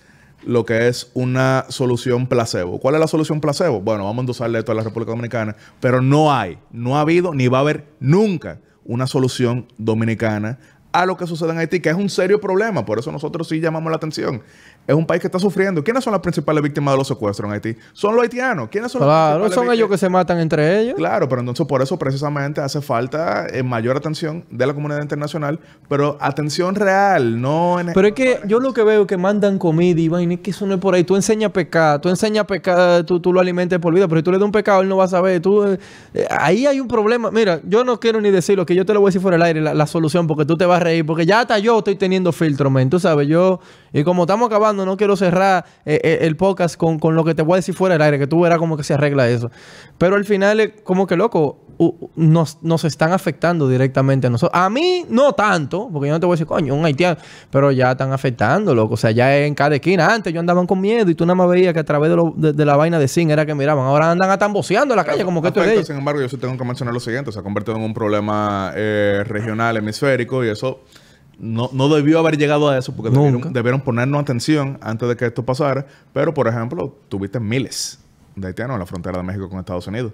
lo que es una solución placebo. ¿Cuál es la solución placebo? Bueno, vamos a endosarle esto a la República Dominicana, pero no hay, no ha habido ni va a haber nunca una solución dominicana a lo que sucede en Haití, que es un serio problema. Por eso nosotros sí llamamos la atención. Es un país que está sufriendo. ¿Quiénes son las principales víctimas de los secuestros en Haití? Son los haitianos. ¿Quiénes son las Claro, principales son ellos que se matan entre ellos. Claro, pero entonces por eso precisamente hace falta eh, mayor atención de la comunidad internacional, pero atención real, no en... Pero es que yo lo que veo es que mandan comida y vaina, es que eso no es por ahí. Tú enseñas a pecar, tú enseñas a pecar, tú, tú lo alimentas por vida, pero si tú le das un pecado, él no va a saber. Tú, eh, eh, ahí hay un problema. Mira, yo no quiero ni decirlo, que yo te lo voy a decir fuera del aire, la, la solución, porque tú te vas a reír, porque ya hasta yo estoy teniendo filtro, men. Tú sabes, yo, y como estamos acabando, no quiero cerrar eh, eh, el podcast con, con lo que te voy a decir fuera del aire, que tú verás cómo que se arregla eso. Pero al final, como que loco, u- nos, nos están afectando directamente a nosotros. A mí no tanto, porque yo no te voy a decir, coño, un haitiano, pero ya están afectando, loco. O sea, ya en cada esquina. Antes yo andaban con miedo y tú nada más veías que a través de, lo- de- de la vaina de zinc era que miraban. Ahora andan atamboceando en la calle como que esto es sin embargo, yo sí tengo que mencionar lo siguiente, se ha convertido en un problema eh, regional, hemisférico, y eso no, no debió haber llegado a eso, porque debieron, debieron ponernos atención antes de que esto pasara, pero por ejemplo, tuviste miles de haitianos en la frontera de México con Estados Unidos.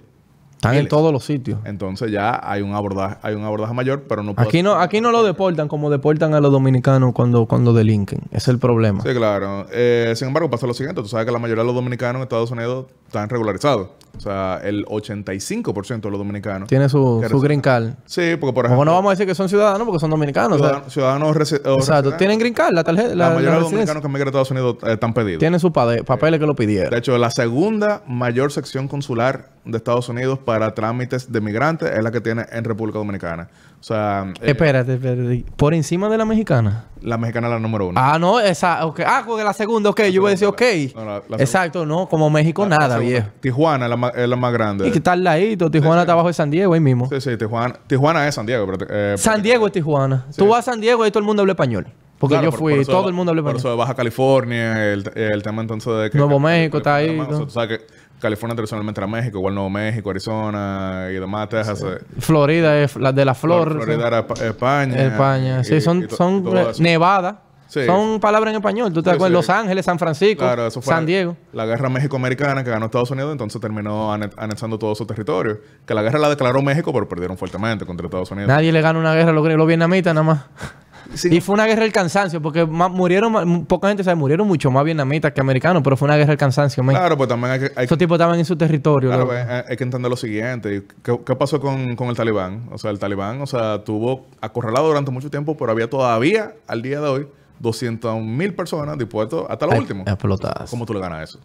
Están en todos los sitios. Entonces ya hay un abordaje, hay un abordaje mayor, pero no puede Aquí no, aquí no lo deportan como deportan a los dominicanos cuando, cuando delinquen. Es el problema. Sí, claro. Eh, sin embargo, pasa lo siguiente. Tú sabes que la mayoría de los dominicanos en Estados Unidos están regularizados. O sea, el 85% de los dominicanos. Tiene su, su green card. Sí, porque por ejemplo... no vamos a decir que son ciudadanos porque son dominicanos. o sea, ciudadanos, ciudadanos resi- exacto. residentes. Tienen green card, la tarjeta, La, la, la mayoría de los dominicanos que emigran a Estados Unidos eh, están pedidos. Tienen sus papeles que lo De pidieron. hecho, la segunda mayor sección consular de Estados Unidos para trámites de migrantes es la que tiene en República Dominicana. O sea, eh, Espérate, espérate. Por encima de la mexicana. la mexicana es la número uno. Ah, no, esa. ok. Ah, porque la segunda, ok. Yo voy a decir, ok. No, la- la Exacto, no. Como México, nada, viejo. Tijuana es la, es la más grande. Y que está al ladito. Tijuana está abajo de San Diego, ahí mismo. Sí, sí, Tijuana, Tijuana es San Diego. Pero, eh, San Diego es Tijuana. Tú vas a San Diego y todo el mundo habla español. Porque Claro, yo por- fui, por todo de- el mundo habla Por español. eso de Baja California, el, el tema entonces de que... Nuevo México está ahí, O sea, que California tradicionalmente era México, igual Nuevo México, Arizona y demás, Texas. eh, Florida es la de la flor. Florida era Pa- España. España. y- Sí, son, y son. Nevada. Sí. Son palabras en español. ¿Tú te Sí, acuerdas? sí. Los Ángeles, San Francisco, Claro, eso fue San Diego. La guerra México-Americana que ganó Estados Unidos, entonces terminó ane- anexando todo su territorio. Que la guerra la declaró México, pero perdieron fuertemente contra Estados Unidos. Nadie le gana una guerra a los, los vietnamitas nada más. Sí. Y fue una guerra del cansancio, porque murieron, poca gente sabe, murieron mucho más vietnamitas que americanos, pero fue una guerra del cansancio. Claro, pues también hay que, hay Esos tipos estaban en su territorio. claro, pues, hay- hay que entender lo siguiente. ¿Qué, qué pasó con, con el talibán? O sea, el talibán, o sea, tuvo acorralado durante mucho tiempo, pero había todavía, al día de hoy, 200 mil personas dispuestos hasta lo Ay, último. explotadas. ¿Cómo tú le ganas eso?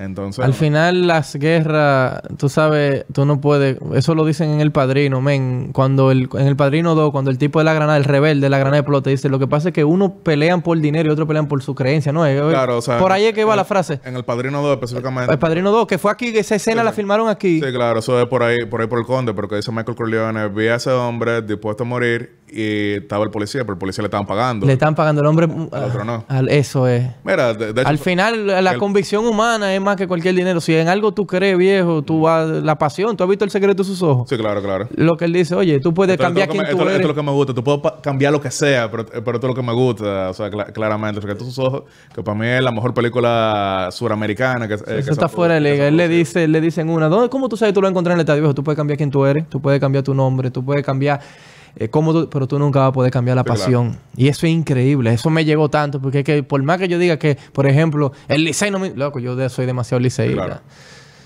Entonces, Al final las guerras, tú sabes, tú no puedes, eso lo dicen en El Padrino, men, cuando el, en El Padrino 2, cuando el tipo de la granada, el rebelde de la granada explota, dice, lo que pasa es que uno pelean por dinero y otro pelean por su creencia, ¿no? Claro, o sea, por ahí es que va la frase. en el Padrino 2 específicamente. El Padrino 2, que fue aquí, que esa escena la filmaron aquí. Sí, claro, eso es por ahí, por ahí por el conde, porque dice Michael Corleone, vi a ese hombre dispuesto a morir y estaba el policía, pero el policía le estaban pagando. Le están pagando el hombre. Al otro no. al- eso es. Mira, de, de hecho, Al final, la el- convicción humana es más que cualquier dinero. Si en algo tú crees, viejo, tú vas, la pasión, tú has visto el secreto de sus ojos. Sí, claro, claro. Lo que él dice, oye, tú puedes Esto- cambiar esto, es quién tú eres. esto es lo que me gusta. Tú puedes cambiar lo que sea, pero, pero esto es lo que me gusta. O sea, cla- claramente. Porque tus ojos, que para mí es la mejor película suramericana. Que, eh, Eso está fuera de liga. Él le dice, le dicen una, ¿dónde, ¿cómo tú sabes tú lo encontrás en el estadio viejo? Tú puedes cambiar quién tú eres, tú puedes cambiar tu nombre, tú puedes cambiar eh, pero tú nunca vas a poder cambiar la claro. pasión. Y eso es increíble. Eso me llegó tanto, porque es que por más que yo diga que, por ejemplo, el Licey no me... Loco, yo soy demasiado liceísta. Claro.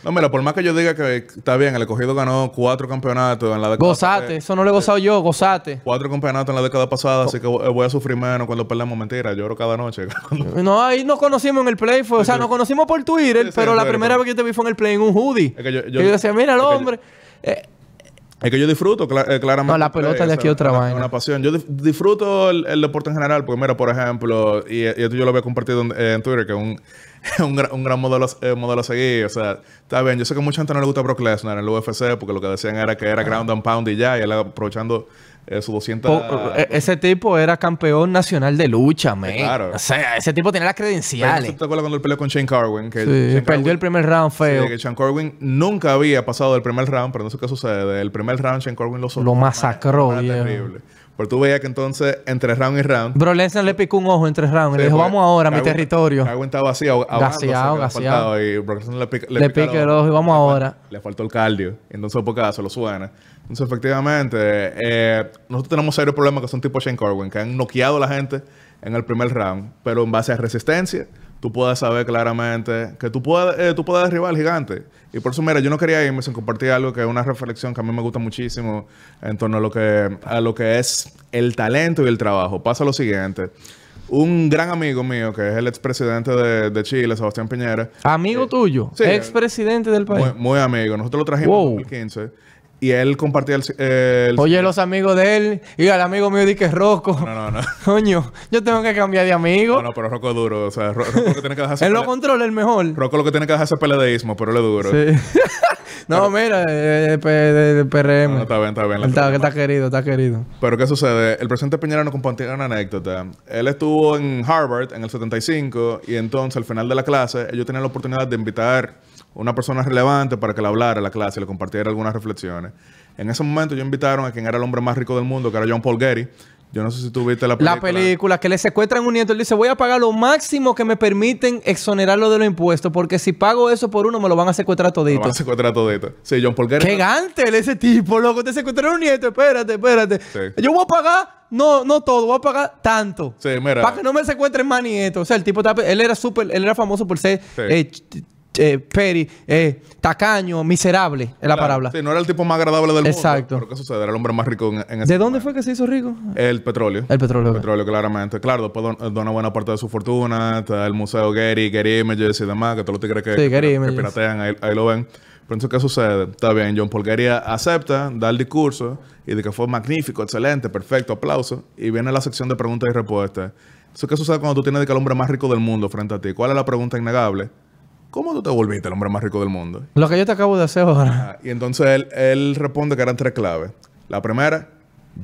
No, mira, por más que yo diga que está bien, el escogido ganó cuatro campeonatos en la década Gozate, eso no lo he gozado yo, gozate. Cuatro campeonatos en la década pasada, así que voy a sufrir menos cuando perdamos. Mentira, lloro cada noche. No, ahí nos conocimos en el play, fue- o sea, nos conocimos por Twitter, Sí, pero la primera vez que yo te vi fue en el play en un hoodie. Es que yo- yo- y yo decía, mira el es que yo- hombre. Eh, Es que yo disfruto eh, claramente. No, la pelota de aquí otra una, vaina. Una pasión. Yo disfruto el, el deporte en general, porque mira, por ejemplo, y, y esto yo lo había compartido en, en Twitter, que es un, un, gran, un gran modelo, eh, modelo a seguir. O sea, está bien. Yo sé que mucha gente no le gusta Brock Lesnar en el UFC, porque lo que decían era que era ground and pound y ya, y él aprovechando eh, sus 200... po- eh, ese tipo era campeón nacional de lucha, man. claro. O sea, ese tipo tenía las credenciales. ¿Te acuerdas cuando él peleó con Shane Carwin? Que Sí, Shane perdió el primer round feo. Sí, que Shane Carwin nunca había pasado del primer round, pero no sé qué sucede. El primer round Shane Carwin lo Lo masacró, terrible. Pero tú veías que entonces, entre round y round... Bro Lesnar le picó un ojo entre rounds. Sí, le dijo, vamos ahora a mi territorio. Darwin estaba así, Gaseado, le gaseado. Y Brock Lesnar le pica, Le pica pica el ojo y vamos Le ahora. Le faltó el cardio. Y entonces, por caso, lo suena. Entonces, efectivamente, eh, nosotros tenemos serios problemas que son tipo Shane Corwin, que han noqueado a la gente en el primer round, pero en base a resistencia, tú puedes saber claramente que tú puedes, eh, tú puedes derribar al gigante. Y por eso, mira, yo no quería irme sin compartir algo que es una reflexión que a mí me gusta muchísimo en torno a lo que, a lo que es el talento y el trabajo. Pasa lo siguiente. Un gran amigo mío, que es el expresidente de, de Chile, Sebastián Piñera, Amigo tuyo, sí. expresidente del país. muy, muy amigo. Nosotros lo trajimos Wow. en 2015 y él compartía el... el- Oye, los amigos de él y al amigo mío di que es Rocco. No, no, no. Coño, yo tengo que cambiar de amigo. No, no, pero Rocco es duro. O sea, Ro- Rocco lo que tiene que dejar él lo controla el mejor. Rocco lo que tiene que dejar es peledeísmo, pero él es duro. Sí. no, mira, eh, P- de- de PRM. No, no, está bien, está bien. Él está, está querido, está querido. Pero ¿qué sucede? El presidente Piñera nos compartió una anécdota. Él estuvo en Harvard en el 75 y entonces al final de la clase ellos tenían la oportunidad de invitar una persona relevante para que le hablara a la clase y le compartiera algunas reflexiones. En ese momento ellos invitaron a quien era el hombre más rico del mundo, que era John Paul Getty. Yo no sé si tú viste la película. La película que le secuestran un nieto, él dice, voy a pagar lo máximo que me permiten exonerarlo de los impuestos, porque si pago eso por uno, me lo van a secuestrar Lo todito. van a secuestrar todito. Sí, John Paul Getty. ¡Qué gante ese tipo, loco! Te secuestraron un nieto, espérate, espérate. Sí. Yo voy a pagar, no, no todo, voy a pagar tanto. Sí, mira. Para que no me secuestren más nietos. O sea, el tipo, él era súper, él era famoso por ser Sí. eh, eh, peri, eh, tacaño, miserable, es la palabra. Sí, no era el tipo más agradable del Exacto. mundo. Pero ¿qué sucede? Era el hombre más rico en, en ese ¿De dónde momento. fue que se hizo rico? El petróleo. El petróleo, El petróleo, claramente. Claro, después don- dona buena parte de su fortuna. Está el museo Getty, Getty Images y demás, que todos los tigres que, Sí, que, que piratean, ahí, ahí lo ven. Pero entonces, ¿qué sucede? Está bien, John Paul Getty acepta, da el discurso y de que fue magnífico, excelente, perfecto, aplauso. Y viene la sección de preguntas y respuestas. Eso qué sucede cuando tú tienes de que el hombre más rico del mundo frente a ti. ¿Cuál es la pregunta innegable? ¿Cómo tú te volviste el hombre más rico del mundo? Lo que yo te acabo de hacer ahora. Ah, y entonces él, él responde que eran tres claves. La primera,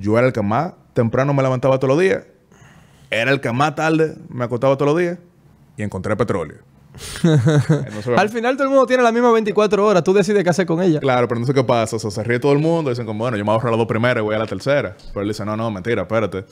yo era el que más temprano me levantaba todos los días. Era el que más tarde me acostaba todos los días. Y encontré petróleo. Entonces, Al final todo el mundo tiene las mismas 24 horas. Tú decides qué hacer con ella. Claro, pero no sé qué pasa. O sea, se ríe todo el mundo. Dicen como, bueno, yo me ahorro las dos primeras y voy a la tercera. Pero él dice, no, no, mentira, espérate.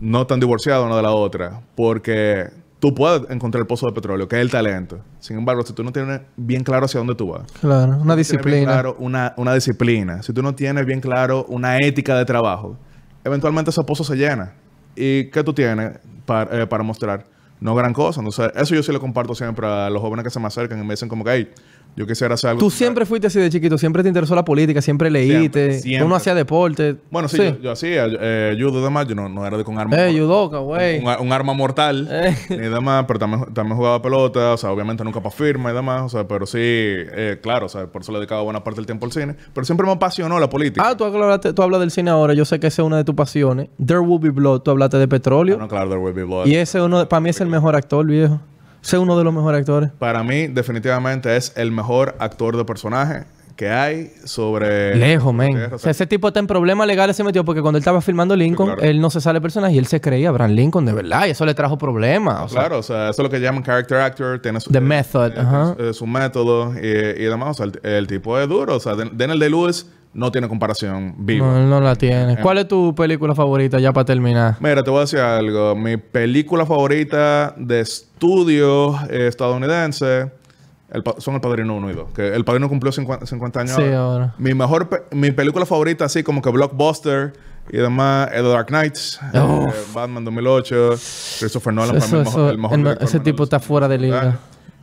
No están divorciados una de la otra. Porque tú puedes encontrar el pozo de petróleo, que es el talento. Sin embargo, si tú no tienes bien claro hacia dónde tú vas, Claro, una bien disciplina. claro una, una disciplina, si tú no tienes bien claro una ética de trabajo, eventualmente ese pozo se llena. ¿Y qué tú tienes para, eh, para mostrar? No gran cosa. Entonces, eso yo sí lo comparto siempre a los jóvenes que se me acercan y me dicen como que, hey, yo quisiera hacer algo. Tú siempre fuiste así de chiquito, siempre te interesó la política, siempre leíste, Siempre, siempre. uno hacía deporte. Bueno, sí, Yo, yo hacía eh, judo y demás. Yo no, no era de con arma. Eh, judoka, güey. un, un arma mortal Eh. ni demás, pero también, también jugaba pelota, o sea, obviamente nunca para firma y demás, o sea, pero sí, eh, claro, o sea, por eso le dedicaba buena parte del tiempo al cine, pero siempre me apasionó la política. Ah, tú hablaste- tú hablas del cine ahora. Yo sé que esa es una de tus pasiones. There Will Be Blood. Tú hablaste de petróleo. Ah, no, claro, There Will Be Blood. Y ese es uno, para mí es el mejor actor, viejo. Es uno de los mejores actores. Para mí, definitivamente es el mejor actor de personaje que hay sobre... Lejos, men. O sea, ese tipo está en problemas legales se metió porque cuando él estaba filmando Lincoln, claro. él no se sale personaje y él se creía Abraham Lincoln de verdad. Y eso le trajo problemas. O sea, Claro, o sea, eso es lo que llaman character actor, tiene su, The method, eh, tiene su- su método y, y demás. O sea, el, el tipo es duro. O sea, Dan- Daniel Day-Lewis no tiene comparación viva. no, no la tiene. ¿Cuál es tu película favorita ya para terminar? Mira, te voy a decir algo. Mi película favorita de estudio eh, estadounidense el son El Padrino 1 y 2. Que El Padrino cumplió 50, 50 años. Sí, ahora. Mi mejor... pe- mi película favorita, así como que Blockbuster y demás, es The Dark Knights. eh, Uf. Batman 2008. Christopher Nolan para mí Eso- el mejor, el mejor ese tipo está fuera de liga.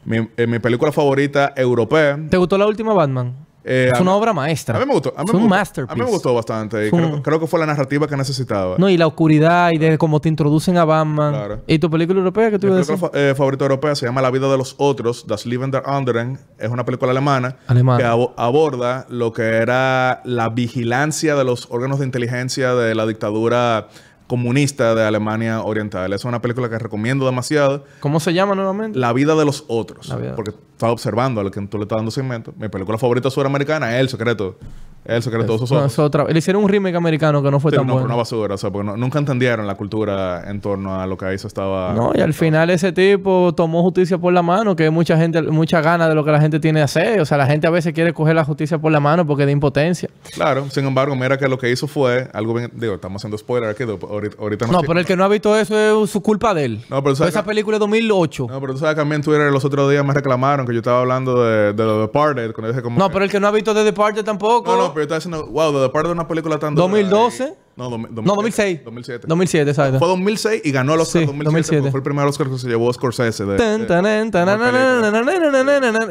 Mi, eh, mi película favorita europea... ¿Te gustó la última Batman? Eh, es a una obra maestra. A mí me gustó. A mí es me un gustó, masterpiece. A mí me gustó bastante. Y Fue un- creo, que fue la narrativa que necesitaba. No, y la oscuridad y de cómo te introducen a Batman. Claro. ¿Y tu película europea que tú ibas a película decir? eh, favorita europea se llama La vida de los otros, Das Leben der anderen. Es una película alemana Alemana. que abo- aborda lo que era la vigilancia de los órganos de inteligencia de la dictadura comunista de Alemania Oriental. Es una película que recomiendo demasiado. ¿Cómo se llama nuevamente? La vida de los otros. Vida. Porque estaba observando a lo que tú le estás dando segmento. Mi película favorita suramericana es El Secreto. El secreto de sus ojos. es otra- Le hicieron un remake americano que no fue Sí, tan no, pero una bueno. basura, o sea, porque no- nunca entendieron la cultura en torno a lo que ahí se estaba... No, y al final ese tipo tomó justicia por la mano, que mucha gente, mucha gana de lo que la gente tiene de hacer. O sea, la gente a veces quiere coger la justicia por la mano porque de impotencia. Claro, sin embargo, mira que lo que hizo fue algo bien... Digo, estamos haciendo spoiler aquí, ahorita, ahorita No, pero el que no ha visto eso es su culpa de él. No, pero Fue ¿sabes esa qué? película de 2008. No, pero tú sabes que a mí en Twitter los otros días me reclamaron que yo estaba hablando de, de The Departed, cuando dije como... No, que- pero el que no ha visto The Departed tampoco. No, no, pero yo estaba diciendo, wow, The Departed es una película tan... 2012. Dura y... No, do, do, no 2006. 2007. 2007, exacto. Fue 2006 y ganó el Oscar sí, 2007. 2007. Fue el primer Oscar que se llevó Scorsese.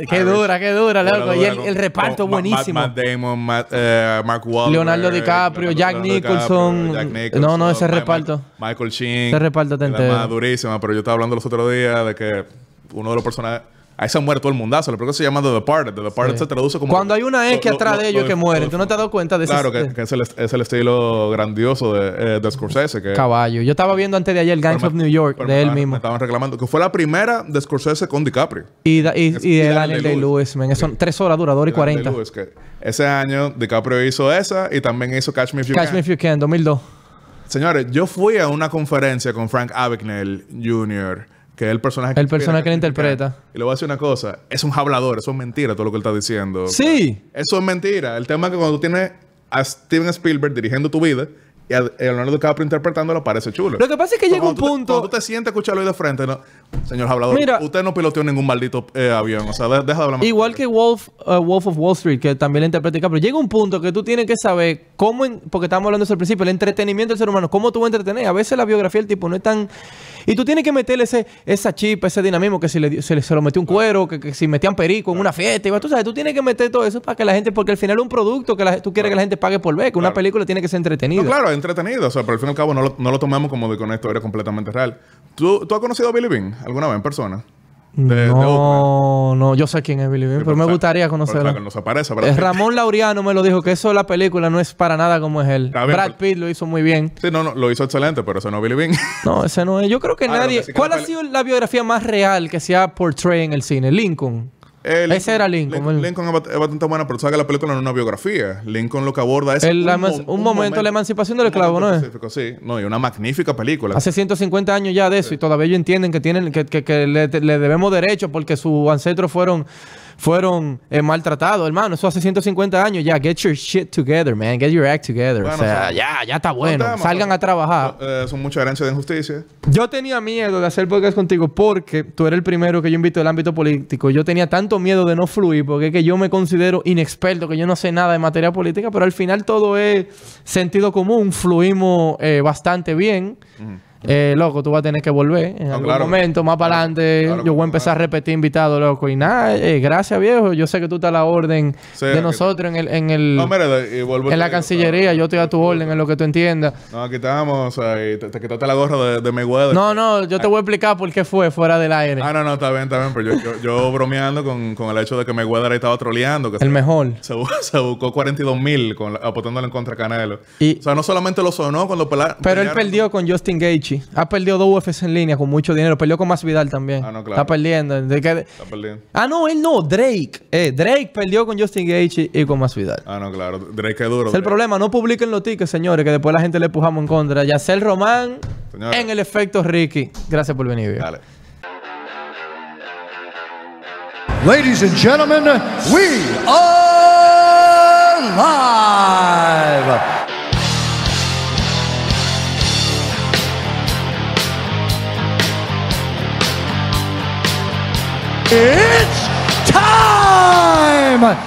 Qué dura, qué dura, loco. Y el, el reparto con, buenísimo. Matt, Matt Damon, Matt, eh, Mark Wahlberg. Leonardo DiCaprio, Jack, Leonardo Nicholson, Jack Nicholson. No, no, ese reparto. Michael Sheen. Ese reparto te entero. durísima, pero yo estaba hablando los otros días de que uno de los personajes Ahí se muere todo el mundazo. La película se llama The Departed. The Departed Sí. se traduce como... Cuando hay una X lo- atrás de lo- ellos lo- que mueren, ¿tú no te has dado cuenta de eso? Claro, que, que es, el, es el estilo grandioso de, eh, de Scorsese. Que, Caballo. Yo estaba viendo antes de ayer Gangs of New York, de él Me mismo. estaban reclamando que fue la primera de Scorsese con DiCaprio. Y, da- y, Es- y y de Daniel Day-Lewis. Man. Son tres horas dura, y cuarenta. Ese año DiCaprio hizo esa y también hizo Catch Me If You Catch Can. Me If You Can, 2002. Señores, yo fui a una conferencia con Frank Abagnale Jr., que es el personaje El inspira personaje que Can. interpreta. Y le voy a decir una cosa, es un hablador, eso es mentira todo lo que él está diciendo. Sí. Eso es mentira. El tema es que cuando tú tienes a Steven Spielberg dirigiendo tu vida y a Leonardo DiCaprio interpretándolo, parece chulo. Lo que pasa es que Pero llega un te- punto- cuando tú te sientes a escucharlo ahí de frente, no. Señor hablador, Mira- usted no piloteó ningún maldito eh, avión. O sea, de- deja de hablar más. Igual que Wolf, uh, Wolf of Wall Street, que también le interpreta DiCaprio. Llega un punto que tú tienes que saber cómo, en- porque estábamos hablando de eso al principio, el entretenimiento del ser humano, cómo tú vas a entretener. A veces la biografía del tipo no es tan... Y tú tienes que meterle ese, esa chip, ese dinamismo, que si le, se, le- se lo metió un cuero, que, que si metían perico en una fiesta, y tú sabes, tú tienes que meter todo eso para que la gente, porque al final es un producto que la- tú quieres que la gente pague por ver, que una Claro. película tiene que ser entretenida. No, claro, es entretenido. O sea, pero al fin y al cabo no lo, no lo tomamos como de que una historia completamente real. ¿Tú, ¿Tú has conocido a Billy Bean alguna vez en persona? De- de Oakland. no, no, yo sé quién es Billy Bean, Sí, pero me gustaría conocerlo. Eh, Ramón Laureano me lo dijo que eso de la película no es para nada como es él. Bien, Brad Pitt lo hizo muy bien. Sí, no, no, lo hizo excelente, pero eso no es Billy Bean. No, ese no es. Yo creo que Ah, nadie. que sí que ¿Cuál ha sido la biografía más real que se ha portray en el cine? Lincoln. Eh, Ese era Lincoln, Lincoln, Lincoln es bastante buena, pero tú sabes que la película no es una biografía. Lincoln lo que aborda es El- mo- eman- un momento, la emancipación del un esclavo, momento ¿no es? Sí, no, y una magnífica película. Hace 150 años ya de eso y todavía ellos entienden que tienen que, que- que le, le debemos derechos porque sus ancestros fueron fueron eh, maltratados, hermano. Eso hace 150 años ya. Get your shit together, man. Get your act together. Bueno, o sea, ya, ya está bueno. Salgan a trabajar. Eh, son mucha herencia de injusticia. Yo tenía miedo de hacer podcast contigo porque tú eres el primero que yo invito del ámbito político. Yo tenía tanto miedo de no fluir porque es que yo me considero inexperto, que yo no sé nada de materia política, pero al final todo es sentido común. Fluimos eh, bastante bien. Eh, loco, tú vas a tener que volver en No, algún claro. momento, más para adelante. Claro yo voy a empezar a repetir invitado, loco. Y nada, eh, gracias, viejo. Yo sé que tú estás a la orden Sí, de nosotros en el, en el No, mira, en la Cancillería. Yo estoy a tu orden en lo que tú entiendas. No, aquí estamos, o sea, y te, te quitaste la gorra de, de Mayweather. No, no, yo te voy a explicar por qué fue fuera del aire. Ah, no, no, está bien, está bien. Pero yo, yo, yo bromeando con, con el hecho de que Mayweather ahí estaba troleando. Que El se, mejor. se, se buscó 42 mil apostándole en contra Canelo. Y- o sea, no solamente lo sonó cuando Pero él perdió con Justin Gaethje. Ha perdido dos UFC en línea con mucho dinero. Perdió con Masvidal también. Ah, no, claro. Está perdiendo. ¿De qué? Está perdiendo. Ah, no, él no. Drake. Eh, Drake perdió con Justin Gaethje y con Masvidal. Ah, no, claro. Drake es duro. Es el problema. No publiquen los tickets, señores, que después la gente le empujamos en contra. Yacel Román Señores. en el efecto Ricky. Gracias por venir. Dale. Ladies and gentlemen, we are live. It's time!